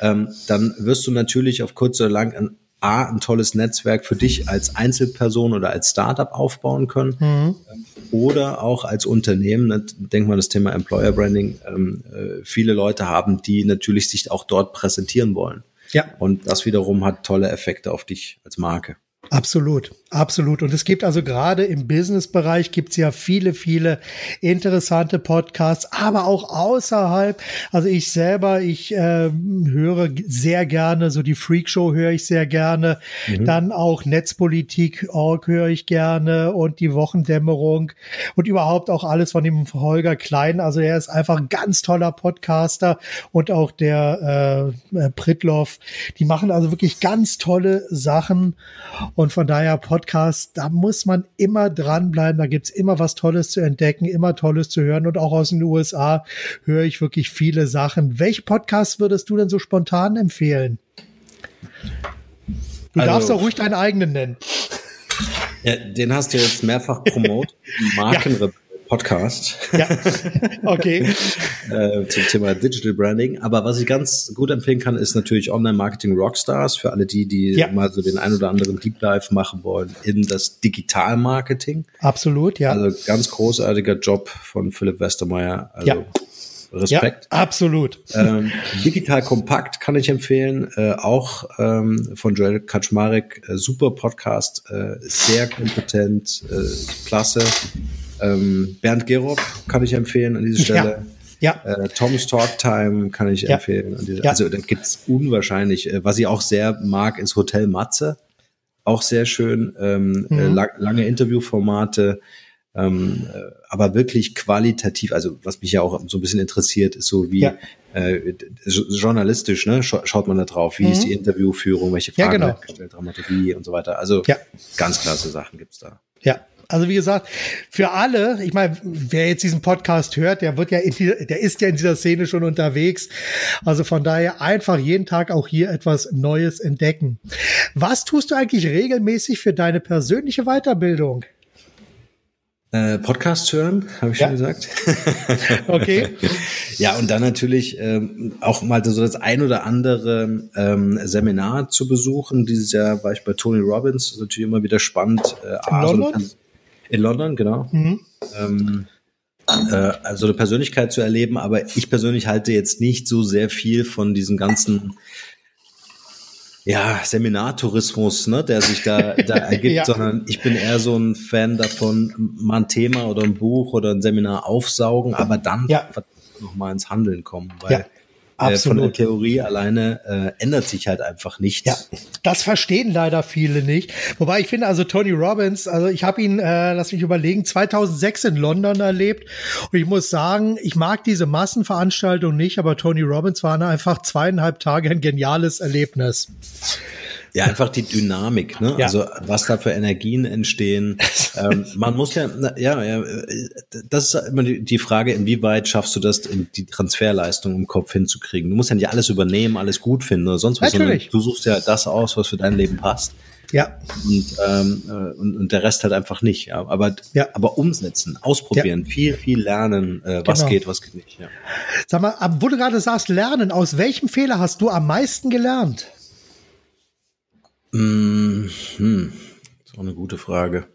ähm, dann wirst du natürlich auf kurz oder lang ein, A, ein tolles Netzwerk für dich als Einzelperson oder als Startup aufbauen können mhm. oder auch als Unternehmen. Ne, denk mal das Thema Employer Branding. Ähm, äh, viele Leute haben, die natürlich sich auch dort präsentieren wollen. Ja. Und das wiederum hat tolle Effekte auf dich als Marke. Absolut, absolut. Und es gibt also gerade im Business-Bereich gibt es ja viele, viele interessante Podcasts, aber auch außerhalb. Also ich selber, ich äh, höre sehr gerne, so die Freak Show höre ich sehr gerne. Mhm. Dann auch Netzpolitik Org höre ich gerne und die Wochendämmerung und überhaupt auch alles von dem Holger Klein. Also er ist einfach ein ganz toller Podcaster und auch der äh Pritloff. Die machen also wirklich ganz tolle Sachen. Und von daher Podcast, da muss man immer dranbleiben. Da gibt's immer was Tolles zu entdecken, immer Tolles zu hören. Und auch aus den USA höre ich wirklich viele Sachen. Welche Podcast würdest du denn so spontan empfehlen? Du also, darfst auch ruhig deinen eigenen nennen. Ja, den hast du jetzt mehrfach promotet. [LAUGHS] Markenrebell Podcast. Ja, [LAUGHS] okay. [LAUGHS] äh, zum Thema Digital Branding. Aber was ich ganz gut empfehlen kann, ist natürlich Online-Marketing Rockstars für alle die, die ja. mal so den ein oder anderen Deep Dive machen wollen in das Digital-Marketing. Absolut, ja. Also ganz großartiger Job von Philipp Westermeier. Also ja. Respekt. Ja, absolut. Ähm, Digital Kompakt kann ich empfehlen, äh, auch ähm, von Joel Kaczmarek, äh, super Podcast, äh, sehr kompetent, äh, klasse. Ähm, Bernd Gerob kann ich empfehlen an dieser Stelle. Ja. ja. Äh, Tom's Talk Time kann ich ja. empfehlen. Dieser, ja. Also da gibt's unwahrscheinlich. Äh, was ich auch sehr mag, ist Hotel Matze. Auch sehr schön. Ähm, mhm. äh, lang, lange Interviewformate. Ähm, äh, aber wirklich qualitativ, also was mich ja auch so ein bisschen interessiert, ist so wie ja. äh, journalistisch, ne, schaut man da drauf, wie mhm. ist die Interviewführung, welche Fragen ja, genau. gestellt, Dramaturgie und so weiter. Also ja. ganz klasse Sachen gibt's da. Ja, also wie gesagt, für alle, ich meine, wer jetzt diesen Podcast hört, der wird ja in die, der ist ja in dieser Szene schon unterwegs. Also von daher einfach jeden Tag auch hier etwas Neues entdecken. Was tust du eigentlich regelmäßig für deine persönliche Weiterbildung? Äh, Podcast hören, habe ich ja. schon gesagt. [LAUGHS] okay. [LAUGHS] ja, und dann natürlich ähm, auch mal so das ein oder andere ähm, Seminar zu besuchen. Dieses Jahr war ich bei Tony Robbins, das ist natürlich immer wieder spannend. Äh, in London? In London, genau. Mhm. Ähm, äh, also eine Persönlichkeit zu erleben, aber ich persönlich halte jetzt nicht so sehr viel von diesen ganzen ja, Seminartourismus, ne, der sich da, da [LAUGHS] ergibt, ja. sondern ich bin eher so ein Fan davon, mal ein Thema oder ein Buch oder ein Seminar aufsaugen, aber dann ja. nochmal ins Handeln kommen, weil ja. Absolut. Äh, von der Theorie alleine äh, ändert sich halt einfach nichts. Ja, das verstehen leider viele nicht. Wobei ich finde, also Tony Robbins, also ich habe ihn, äh, lass mich überlegen, 2006 in London erlebt und ich muss sagen, ich mag diese Massenveranstaltung nicht, aber Tony Robbins war einfach zweieinhalb Tage ein geniales Erlebnis. Ja, einfach die Dynamik, ne? Ja. Also was da für Energien entstehen. [LAUGHS] ähm, man muss ja, ja, ja, das ist immer die, die Frage, inwieweit schaffst du das, die Transferleistung im Kopf hinzukriegen. Du musst ja nicht alles übernehmen, alles gut finden oder sonst was, Natürlich. sondern du suchst ja das aus, was für dein Leben passt. Ja. Und, ähm, äh, und, und der Rest halt einfach nicht. Ja. Aber, ja. aber umsetzen, ausprobieren, ja. viel, viel lernen, äh, was genau. geht, was geht nicht. Ja. Sag mal, wo du gerade sagst, lernen, aus welchem Fehler hast du am meisten gelernt? Hm, hm, das ist auch eine gute Frage.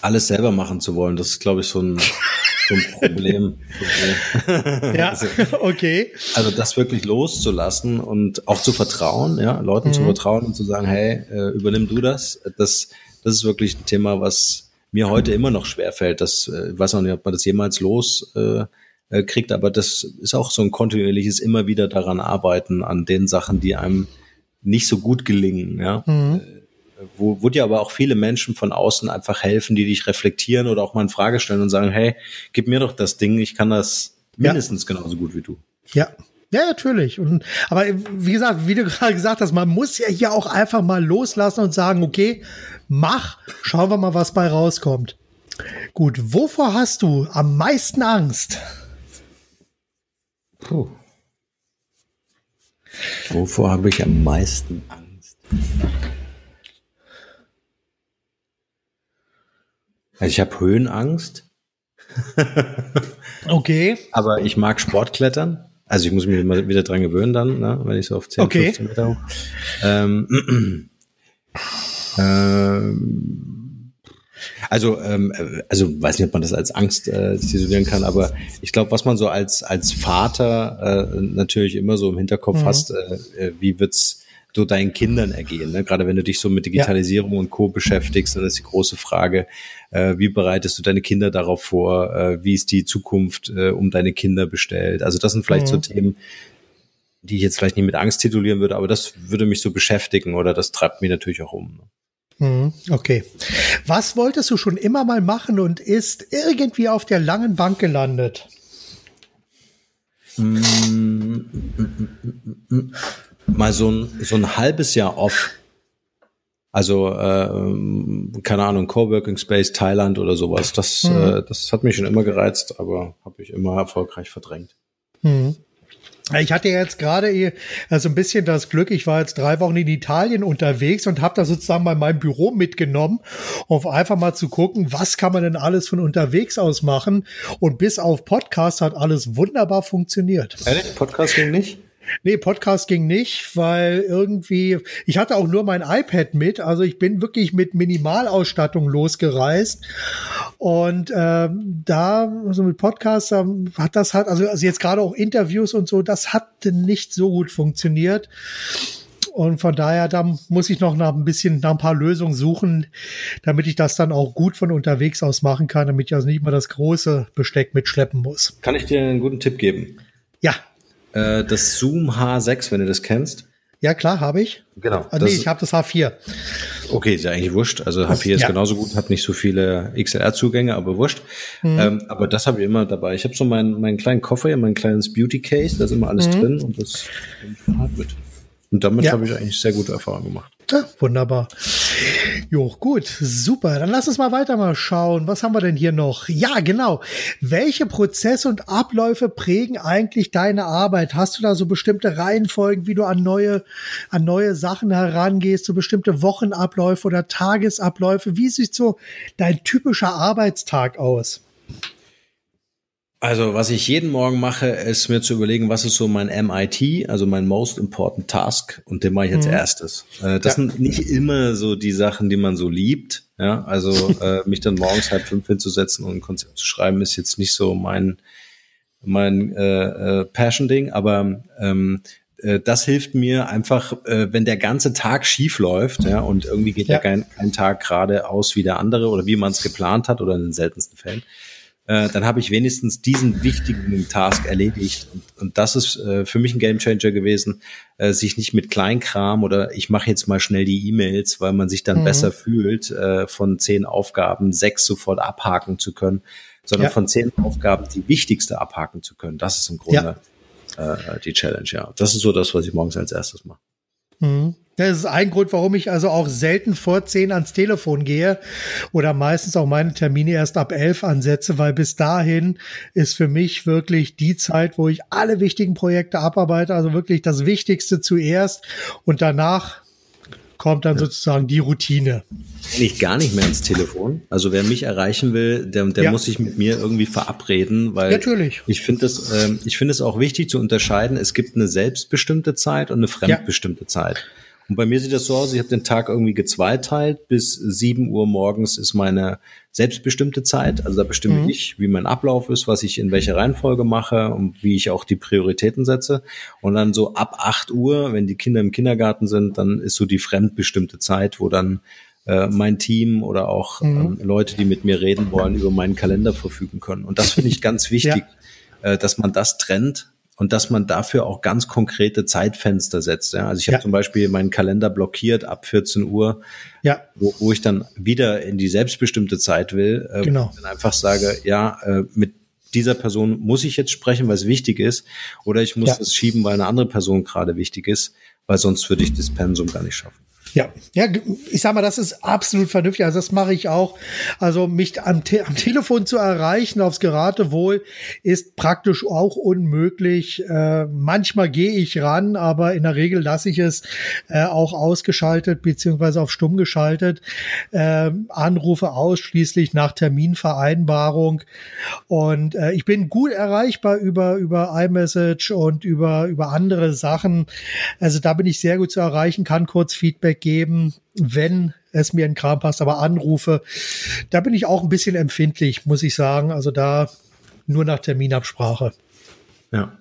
Alles selber machen zu wollen, das ist, glaube ich, so ein, so ein Problem. [LAUGHS] ja, also, okay. Also das wirklich loszulassen und auch zu vertrauen, ja, Leuten mhm. zu vertrauen und zu sagen, hey, äh, übernimm du das. Das, das ist wirklich ein Thema, was mir heute immer noch schwerfällt. Das, äh, ich weiß auch nicht, ob man das jemals los äh, äh, kriegt, aber das ist auch so ein kontinuierliches immer wieder daran arbeiten an den Sachen, die einem nicht so gut gelingen. Ja? Mhm. Äh, wo, wo dir aber auch viele Menschen von außen einfach helfen, die dich reflektieren oder auch mal in Frage stellen und sagen, hey, gib mir doch das Ding, ich kann das mindestens ja. genauso gut wie du. Ja, ja, natürlich. Und, aber wie gesagt, wie du [LAUGHS] gerade gesagt hast, man muss ja hier auch einfach mal loslassen und sagen, okay, mach, schauen wir mal, was bei rauskommt. Gut, wovor hast du am meisten Angst? Puh. Wovor habe ich am meisten Angst? Also ich habe Höhenangst. [LAUGHS] okay. Aber ich mag Sportklettern. Also ich muss mich mal wieder dran gewöhnen dann, ne, wenn ich so auf 10, okay. 15 Meter hoch. Ähm, [CLEARS THROAT] ähm, also, ähm, also weiß nicht, ob man das als Angst äh, titulieren kann, aber ich glaube, was man so als als Vater äh, natürlich immer so im Hinterkopf mhm. hast, äh, äh, wie wird's so deinen Kindern ergehen. Ne? Gerade wenn du dich so mit Digitalisierung ja. und Co. beschäftigst, dann ist die große Frage, äh, wie bereitest du deine Kinder darauf vor? Äh, wie ist die Zukunft äh, um deine Kinder bestellt? Also das sind vielleicht mhm. so Themen, die ich jetzt vielleicht nicht mit Angst titulieren würde, aber das würde mich so beschäftigen oder das treibt mich natürlich auch um. Ne? Mhm, okay. Was wolltest du schon immer mal machen und ist irgendwie auf der langen Bank gelandet? Mm, mal so ein, so ein halbes Jahr off. Also, äh, keine Ahnung, Coworking Space Thailand oder sowas. Das, mhm. äh, das hat mich schon immer gereizt, aber habe ich immer erfolgreich verdrängt. Mhm. Ich hatte jetzt gerade also ein bisschen das Glück, ich war jetzt drei Wochen in Italien unterwegs und habe da sozusagen bei meinem Büro mitgenommen, um einfach mal zu gucken, was kann man denn alles von unterwegs aus machen. Und bis auf Podcast hat alles wunderbar funktioniert. Ehrlich? Podcast ging nicht? Nee, Podcast ging nicht, weil irgendwie, ich hatte auch nur mein iPad mit, also ich bin wirklich mit Minimalausstattung losgereist. Und ähm, da, also mit Podcast, hat das halt, also, also jetzt gerade auch Interviews und so, das hat nicht so gut funktioniert. Und von daher, da muss ich noch nach ein bisschen, nach ein paar Lösungen suchen, damit ich das dann auch gut von unterwegs aus machen kann, damit ich also nicht mal das große Besteck mitschleppen muss. Kann ich dir einen guten Tipp geben? Ja. Äh, das Zoom H6, wenn du das kennst. Ja, klar, habe ich. Genau. Ah, nee, ich habe das H4. Okay, ist ja eigentlich wurscht. Also H4 ist ja. genauso gut, hat nicht so viele XLR-Zugänge, aber wurscht. Mhm. Ähm, aber das habe ich immer dabei. Ich habe so meinen, meinen kleinen Koffer hier, mein kleines Beauty-Case, da ist immer alles mhm. drin und das mit. Und damit ja. habe ich eigentlich sehr gute Erfahrungen gemacht. Ja, wunderbar. Jo, gut, super. Dann lass uns mal weiter mal schauen. Was haben wir denn hier noch? Ja, genau. Welche Prozesse und Abläufe prägen eigentlich deine Arbeit? Hast du da so bestimmte Reihenfolgen, wie du an neue, an neue Sachen herangehst, so bestimmte Wochenabläufe oder Tagesabläufe? Wie sieht so dein typischer Arbeitstag aus? Also, was ich jeden Morgen mache, ist mir zu überlegen, was ist so mein MIT, also mein Most Important Task, und den mache ich als mhm. erstes. Äh, das ja. sind nicht immer so die Sachen, die man so liebt. Ja, also äh, mich dann morgens halb fünf hinzusetzen und ein Konzept zu schreiben, ist jetzt nicht so mein mein äh, äh, Passion-Ding, aber ähm, äh, das hilft mir einfach, äh, wenn der ganze Tag schief läuft, ja, und irgendwie geht ja, ja kein, kein Tag gerade aus wie der andere oder wie man es geplant hat oder in den seltensten Fällen äh, dann habe ich wenigstens diesen wichtigen Task erledigt. Und, und das ist äh, für mich ein Gamechanger gewesen, äh, sich nicht mit Kleinkram oder ich mache jetzt mal schnell die E-Mails, weil man sich dann mhm. besser fühlt, äh, von zehn Aufgaben sechs sofort abhaken zu können, sondern ja. von zehn Aufgaben die wichtigste abhaken zu können. Das ist im Grunde ja. äh, die Challenge, ja. Das ist so das, was ich morgens als erstes mache. Mhm. Das ist ein Grund, warum ich also auch selten vor zehn ans Telefon gehe oder meistens auch meine Termine erst ab elf ansetze, weil bis dahin ist für mich wirklich die Zeit, wo ich alle wichtigen Projekte abarbeite, also wirklich das Wichtigste zuerst und danach kommt dann sozusagen die Routine. Ich gar nicht mehr ans Telefon. Also wer mich erreichen will, der, der ja. muss sich mit mir irgendwie verabreden, weil Natürlich. ich finde es, ähm, ich finde es auch wichtig zu unterscheiden. Es gibt eine selbstbestimmte Zeit und eine fremdbestimmte ja. Zeit. Und bei mir sieht das so aus, ich habe den Tag irgendwie gezweiteilt. Bis sieben Uhr morgens ist meine selbstbestimmte Zeit. Also da bestimme mhm. ich, wie mein Ablauf ist, was ich in welcher Reihenfolge mache und wie ich auch die Prioritäten setze. Und dann so ab acht Uhr, wenn die Kinder im Kindergarten sind, dann ist so die fremdbestimmte Zeit, wo dann äh, mein Team oder auch mhm. ähm, Leute, die mit mir reden wollen, über meinen Kalender verfügen können. Und das finde ich ganz [LAUGHS] wichtig, ja. äh, dass man das trennt und dass man dafür auch ganz konkrete Zeitfenster setzt. Ja? Also ich habe ja. zum Beispiel meinen Kalender blockiert ab 14 Uhr, ja. wo, wo ich dann wieder in die selbstbestimmte Zeit will. Äh, genau. Und dann einfach sage, ja, äh, mit dieser Person muss ich jetzt sprechen, weil es wichtig ist, oder ich muss es schieben, weil eine andere Person gerade wichtig ist, weil sonst würde ich das Pensum gar nicht schaffen. Ja, ja, ich sag mal, das ist absolut vernünftig. Also das mache ich auch. Also mich am, Te am Telefon zu erreichen aufs Geratewohl ist praktisch auch unmöglich. Äh, manchmal gehe ich ran, aber in der Regel lasse ich es äh, auch ausgeschaltet beziehungsweise auf stumm geschaltet. Äh, Anrufe ausschließlich nach Terminvereinbarung und äh, ich bin gut erreichbar über über iMessage und über über andere Sachen. Also da bin ich sehr gut zu erreichen, kann kurz Feedback geben, wenn es mir in Kram passt, aber Anrufe, da bin ich auch ein bisschen empfindlich, muss ich sagen. Also da nur nach Terminabsprache. Ja.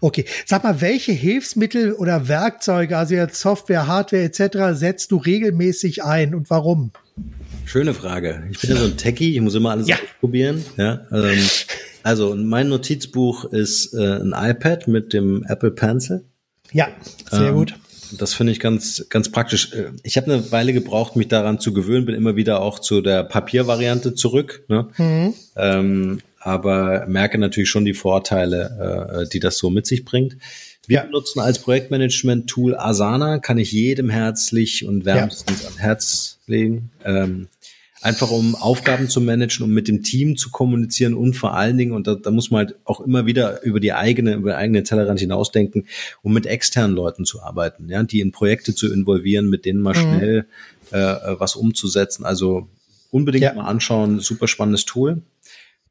Okay, sag mal, welche Hilfsmittel oder Werkzeuge, also jetzt Software, Hardware etc., setzt du regelmäßig ein und warum? Schöne Frage. Ich bin ja so ein Techie, ich muss immer alles ja. ausprobieren. Ja, ähm, also mein Notizbuch ist äh, ein iPad mit dem Apple Pencil. Ja, sehr ähm, gut. Das finde ich ganz, ganz praktisch. Äh, ich habe eine Weile gebraucht, mich daran zu gewöhnen, bin immer wieder auch zu der Papiervariante zurück. Ne? Mhm. Ähm, aber merke natürlich schon die Vorteile, äh, die das so mit sich bringt. Wir ja. benutzen als Projektmanagement-Tool Asana, kann ich jedem herzlich und wärmstens ja. ans Herz legen. Ähm, einfach um Aufgaben zu managen, um mit dem Team zu kommunizieren und vor allen Dingen, und da, da muss man halt auch immer wieder über die eigene, über den eigenen Tellerrand hinausdenken, um mit externen Leuten zu arbeiten, ja, die in Projekte zu involvieren, mit denen mal mhm. schnell äh, was umzusetzen. Also unbedingt ja. mal anschauen, super spannendes Tool.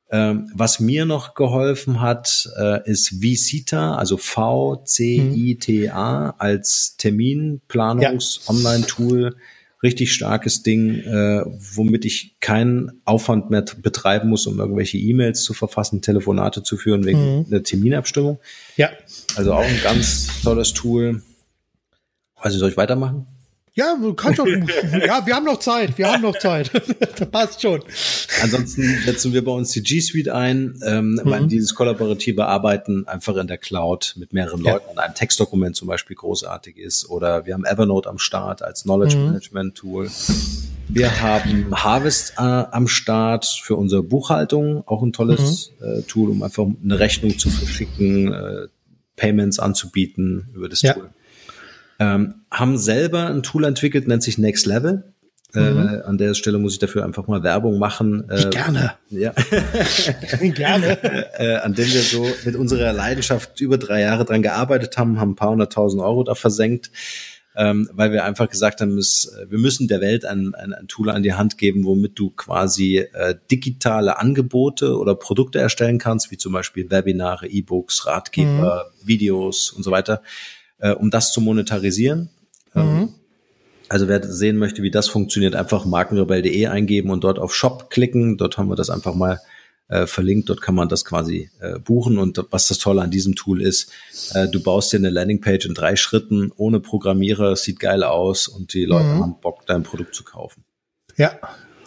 Ähm, was mir noch geholfen hat, äh, ist Visita, also V-C-I-T-A als Terminplanungs-Online-Tool richtig starkes Ding, äh, womit ich keinen Aufwand mehr betreiben muss, um irgendwelche E-Mails zu verfassen, Telefonate zu führen wegen mhm. einer Terminabstimmung. Ja. Also auch ein ganz tolles Tool. Also soll ich weitermachen? Ja, du kannst doch, [LAUGHS] ja, wir haben noch Zeit, wir haben noch Zeit. [LAUGHS] das passt schon. Ansonsten setzen wir bei uns die G Suite ein, ähm, mhm. weil dieses kollaborative Arbeiten einfach in der Cloud mit mehreren ja. Leuten an einem Textdokument zum Beispiel großartig ist. Oder wir haben Evernote am Start als Knowledge mhm. Management Tool. Wir haben Harvest äh, am Start für unsere Buchhaltung, auch ein tolles mhm. äh, Tool, um einfach eine Rechnung zu verschicken, äh, Payments anzubieten über das ja. Tool. Ähm, haben selber ein Tool entwickelt, nennt sich Next Level. Äh, mhm. Äh, an der Stelle muss ich dafür einfach mal Werbung machen. Äh, gerne. Ja. [LAUGHS] gerne. [LAUGHS] äh, an dem wir so mit unserer Leidenschaft über drei Jahre dran gearbeitet haben, haben ein paar hunderttausend Euro da versenkt, ähm, weil wir einfach gesagt haben, es, wir müssen der Welt ein, ein, ein, Tool an die Hand geben, womit du quasi äh, digitale Angebote oder Produkte erstellen kannst, wie zum Beispiel Webinare, E-Books, Ratgeber, mhm. Videos und so weiter äh, um das zu monetarisieren. Ähm, mhm. Also wer sehen möchte, wie das funktioniert, einfach markenrebell.de eingeben und dort auf Shop klicken. Dort haben wir das einfach mal äh, verlinkt. Dort kann man das quasi äh, buchen. Und was das Tolle an diesem Tool ist, äh, du baust dir eine Landingpage in drei Schritten ohne Programmierer, sieht geil aus und die Leute mhm. haben Bock, dein Produkt zu kaufen. Ja,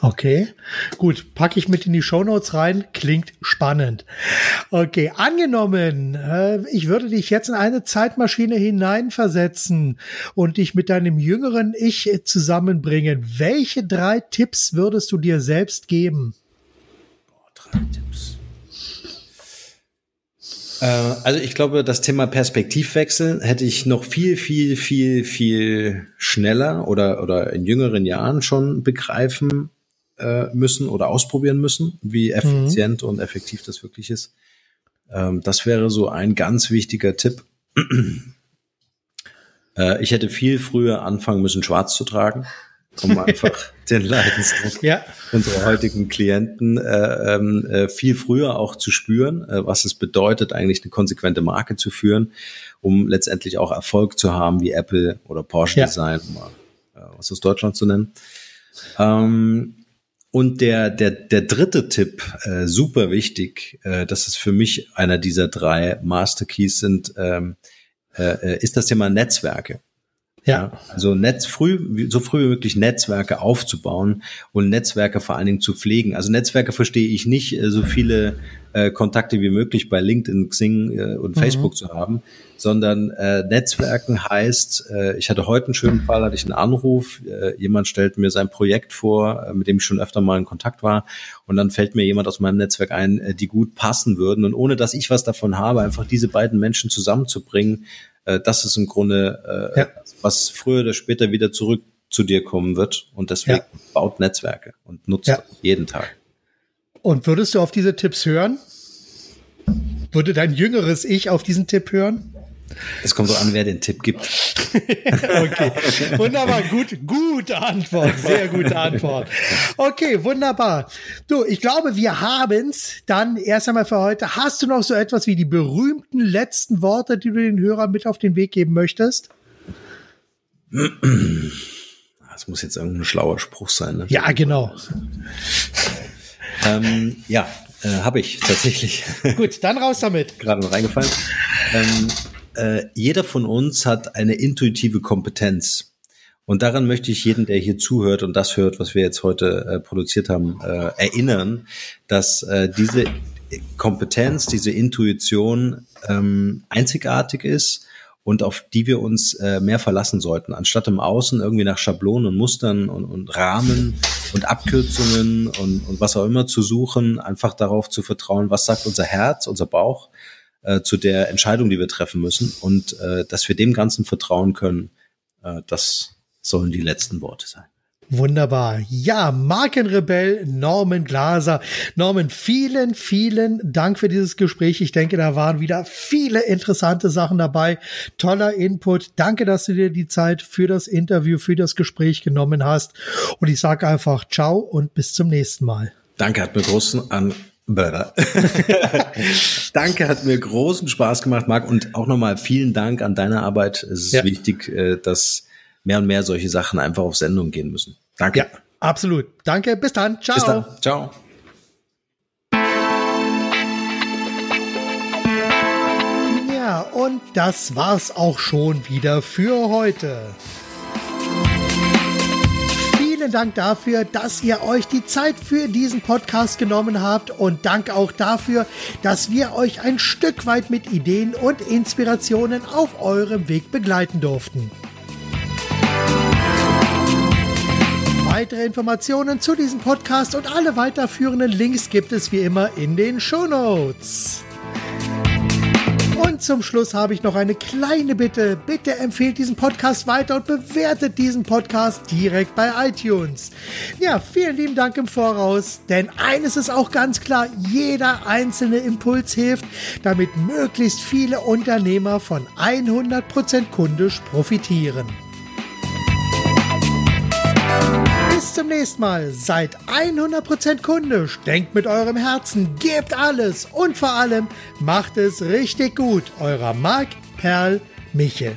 Okay, gut, packe ich mit in die Shownotes rein. Klingt spannend. Okay, angenommen, äh, ich würde dich jetzt in eine Zeitmaschine hineinversetzen und dich mit deinem jüngeren Ich zusammenbringen. Welche drei Tipps würdest du dir selbst geben? Boah, drei Tipps. Äh, also ich glaube, das Thema Perspektivwechsel hätte ich noch viel, viel, viel, viel schneller oder, oder in jüngeren Jahren schon begreifen äh, müssen oder ausprobieren müssen, wie mhm. effizient mhm. und effektiv das wirklich ist. Ähm, das wäre so ein ganz wichtiger Tipp. [CLEARS THROAT] äh, ich hätte viel früher anfangen müssen, schwarz zu tragen, um [LAUGHS] einfach den Leidensdruck ja. unserer heutigen Klienten äh, ähm, äh, viel früher auch zu spüren, äh, was es bedeutet, eigentlich eine konsequente Marke zu führen, um letztendlich auch Erfolg zu haben, wie Apple oder Porsche ja. Design, um mal äh, was aus Deutschland zu nennen. Ähm, und der, der, der dritte Tipp, äh, super wichtig, äh, das ist für mich einer dieser drei Master Keys sind, ähm, äh, ist das Thema Netzwerke. Ja. Also Netz früh, so früh wie möglich Netzwerke aufzubauen und Netzwerke vor allen Dingen zu pflegen. Also Netzwerke verstehe ich nicht, äh, so viele äh, Kontakte wie möglich bei LinkedIn, Xing äh, und mhm. Facebook zu haben, sondern äh, Netzwerken heißt, äh, ich hatte heute einen schönen Fall, hatte ich einen Anruf, äh, jemand stellt mir sein Projekt vor, äh, mit dem ich schon öfter mal in Kontakt war und dann fällt mir jemand aus meinem Netzwerk ein, äh, die gut passen würden und ohne dass ich was davon habe, einfach diese beiden Menschen zusammenzubringen, äh, das ist im Grunde, äh, ja. was früher oder später wieder zurück zu dir kommen wird. Und deswegen ja. baut Netzwerke und nutzt ja. jeden Tag. Und würdest du auf diese Tipps hören? Würde dein jüngeres Ich auf diesen Tipp hören? Es kommt so an, wer den Tipp gibt. [LAUGHS] okay, wunderbar, gut, gute Antwort, sehr gute Antwort. Okay, wunderbar. Du, ich glaube, wir haben's dann erst einmal für heute. Hast du noch so etwas wie die berühmten letzten Worte, die du den Hörern mit auf den Weg geben möchtest? Das muss jetzt irgendein schlauer Spruch sein. Ne? Ja, genau. ähm, ja, äh, habe ich tatsächlich. Gut, dann raus damit. Gerade noch reingefallen. Ähm, äh, jeder von uns hat eine intuitive Kompetenz. Und daran möchte ich jeden, der hier zuhört und das hört, was wir jetzt heute äh, produziert haben, äh, erinnern, dass äh, diese Kompetenz, diese Intuition ähm, einzigartig ist und auf die wir uns äh, mehr verlassen sollten, anstatt im Außen irgendwie nach Schablonen und Mustern und, und Rahmen und Abkürzungen und, und was auch immer zu suchen, einfach darauf zu vertrauen, was sagt unser Herz, unser Bauch äh, zu der Entscheidung, die wir treffen müssen und äh, dass wir dem Ganzen vertrauen können, äh, das sollen die letzten Worte sein. Wunderbar. Ja, Markenrebell Norman Glaser. Norman, vielen, vielen Dank für dieses Gespräch. Ich denke, da waren wieder viele interessante Sachen dabei. Toller Input. Danke, dass du dir die Zeit für das Interview, für das Gespräch genommen hast. Und ich sage einfach ciao und bis zum nächsten Mal. Danke, hat mir großen an [LAUGHS] Danke, hat mir großen Spaß gemacht, Marc. Und auch nochmal vielen Dank an deine Arbeit. Es ist ja. wichtig, äh, dass mehr und mehr solche Sachen einfach auf Sendung gehen müssen. Danke. Ja, absolut. Danke. Bis dann. Ciao. Bis dann. Ciao. Ja, und das war's auch schon wieder für heute. Vielen Dank dafür, dass ihr euch die Zeit für diesen Podcast genommen habt und Dank auch dafür, dass wir euch ein Stück weit mit Ideen und Inspirationen auf eurem Weg begleiten durften. Weitere Informationen zu diesem Podcast und alle weiterführenden Links gibt es wie immer in den Show Notes. Und zum Schluss habe ich noch eine kleine Bitte. Bitte empfehlt diesen Podcast weiter und bewertet diesen Podcast direkt bei iTunes. Ja, vielen lieben Dank im Voraus, denn eines ist auch ganz klar, jeder einzelne Impuls hilft, damit möglichst viele Unternehmer von 100% kundisch profitieren. Bis zum nächsten Mal. Seid 100% kundisch. Denkt mit eurem Herzen. Gebt alles. Und vor allem macht es richtig gut. Eurer Marc Perl Michel.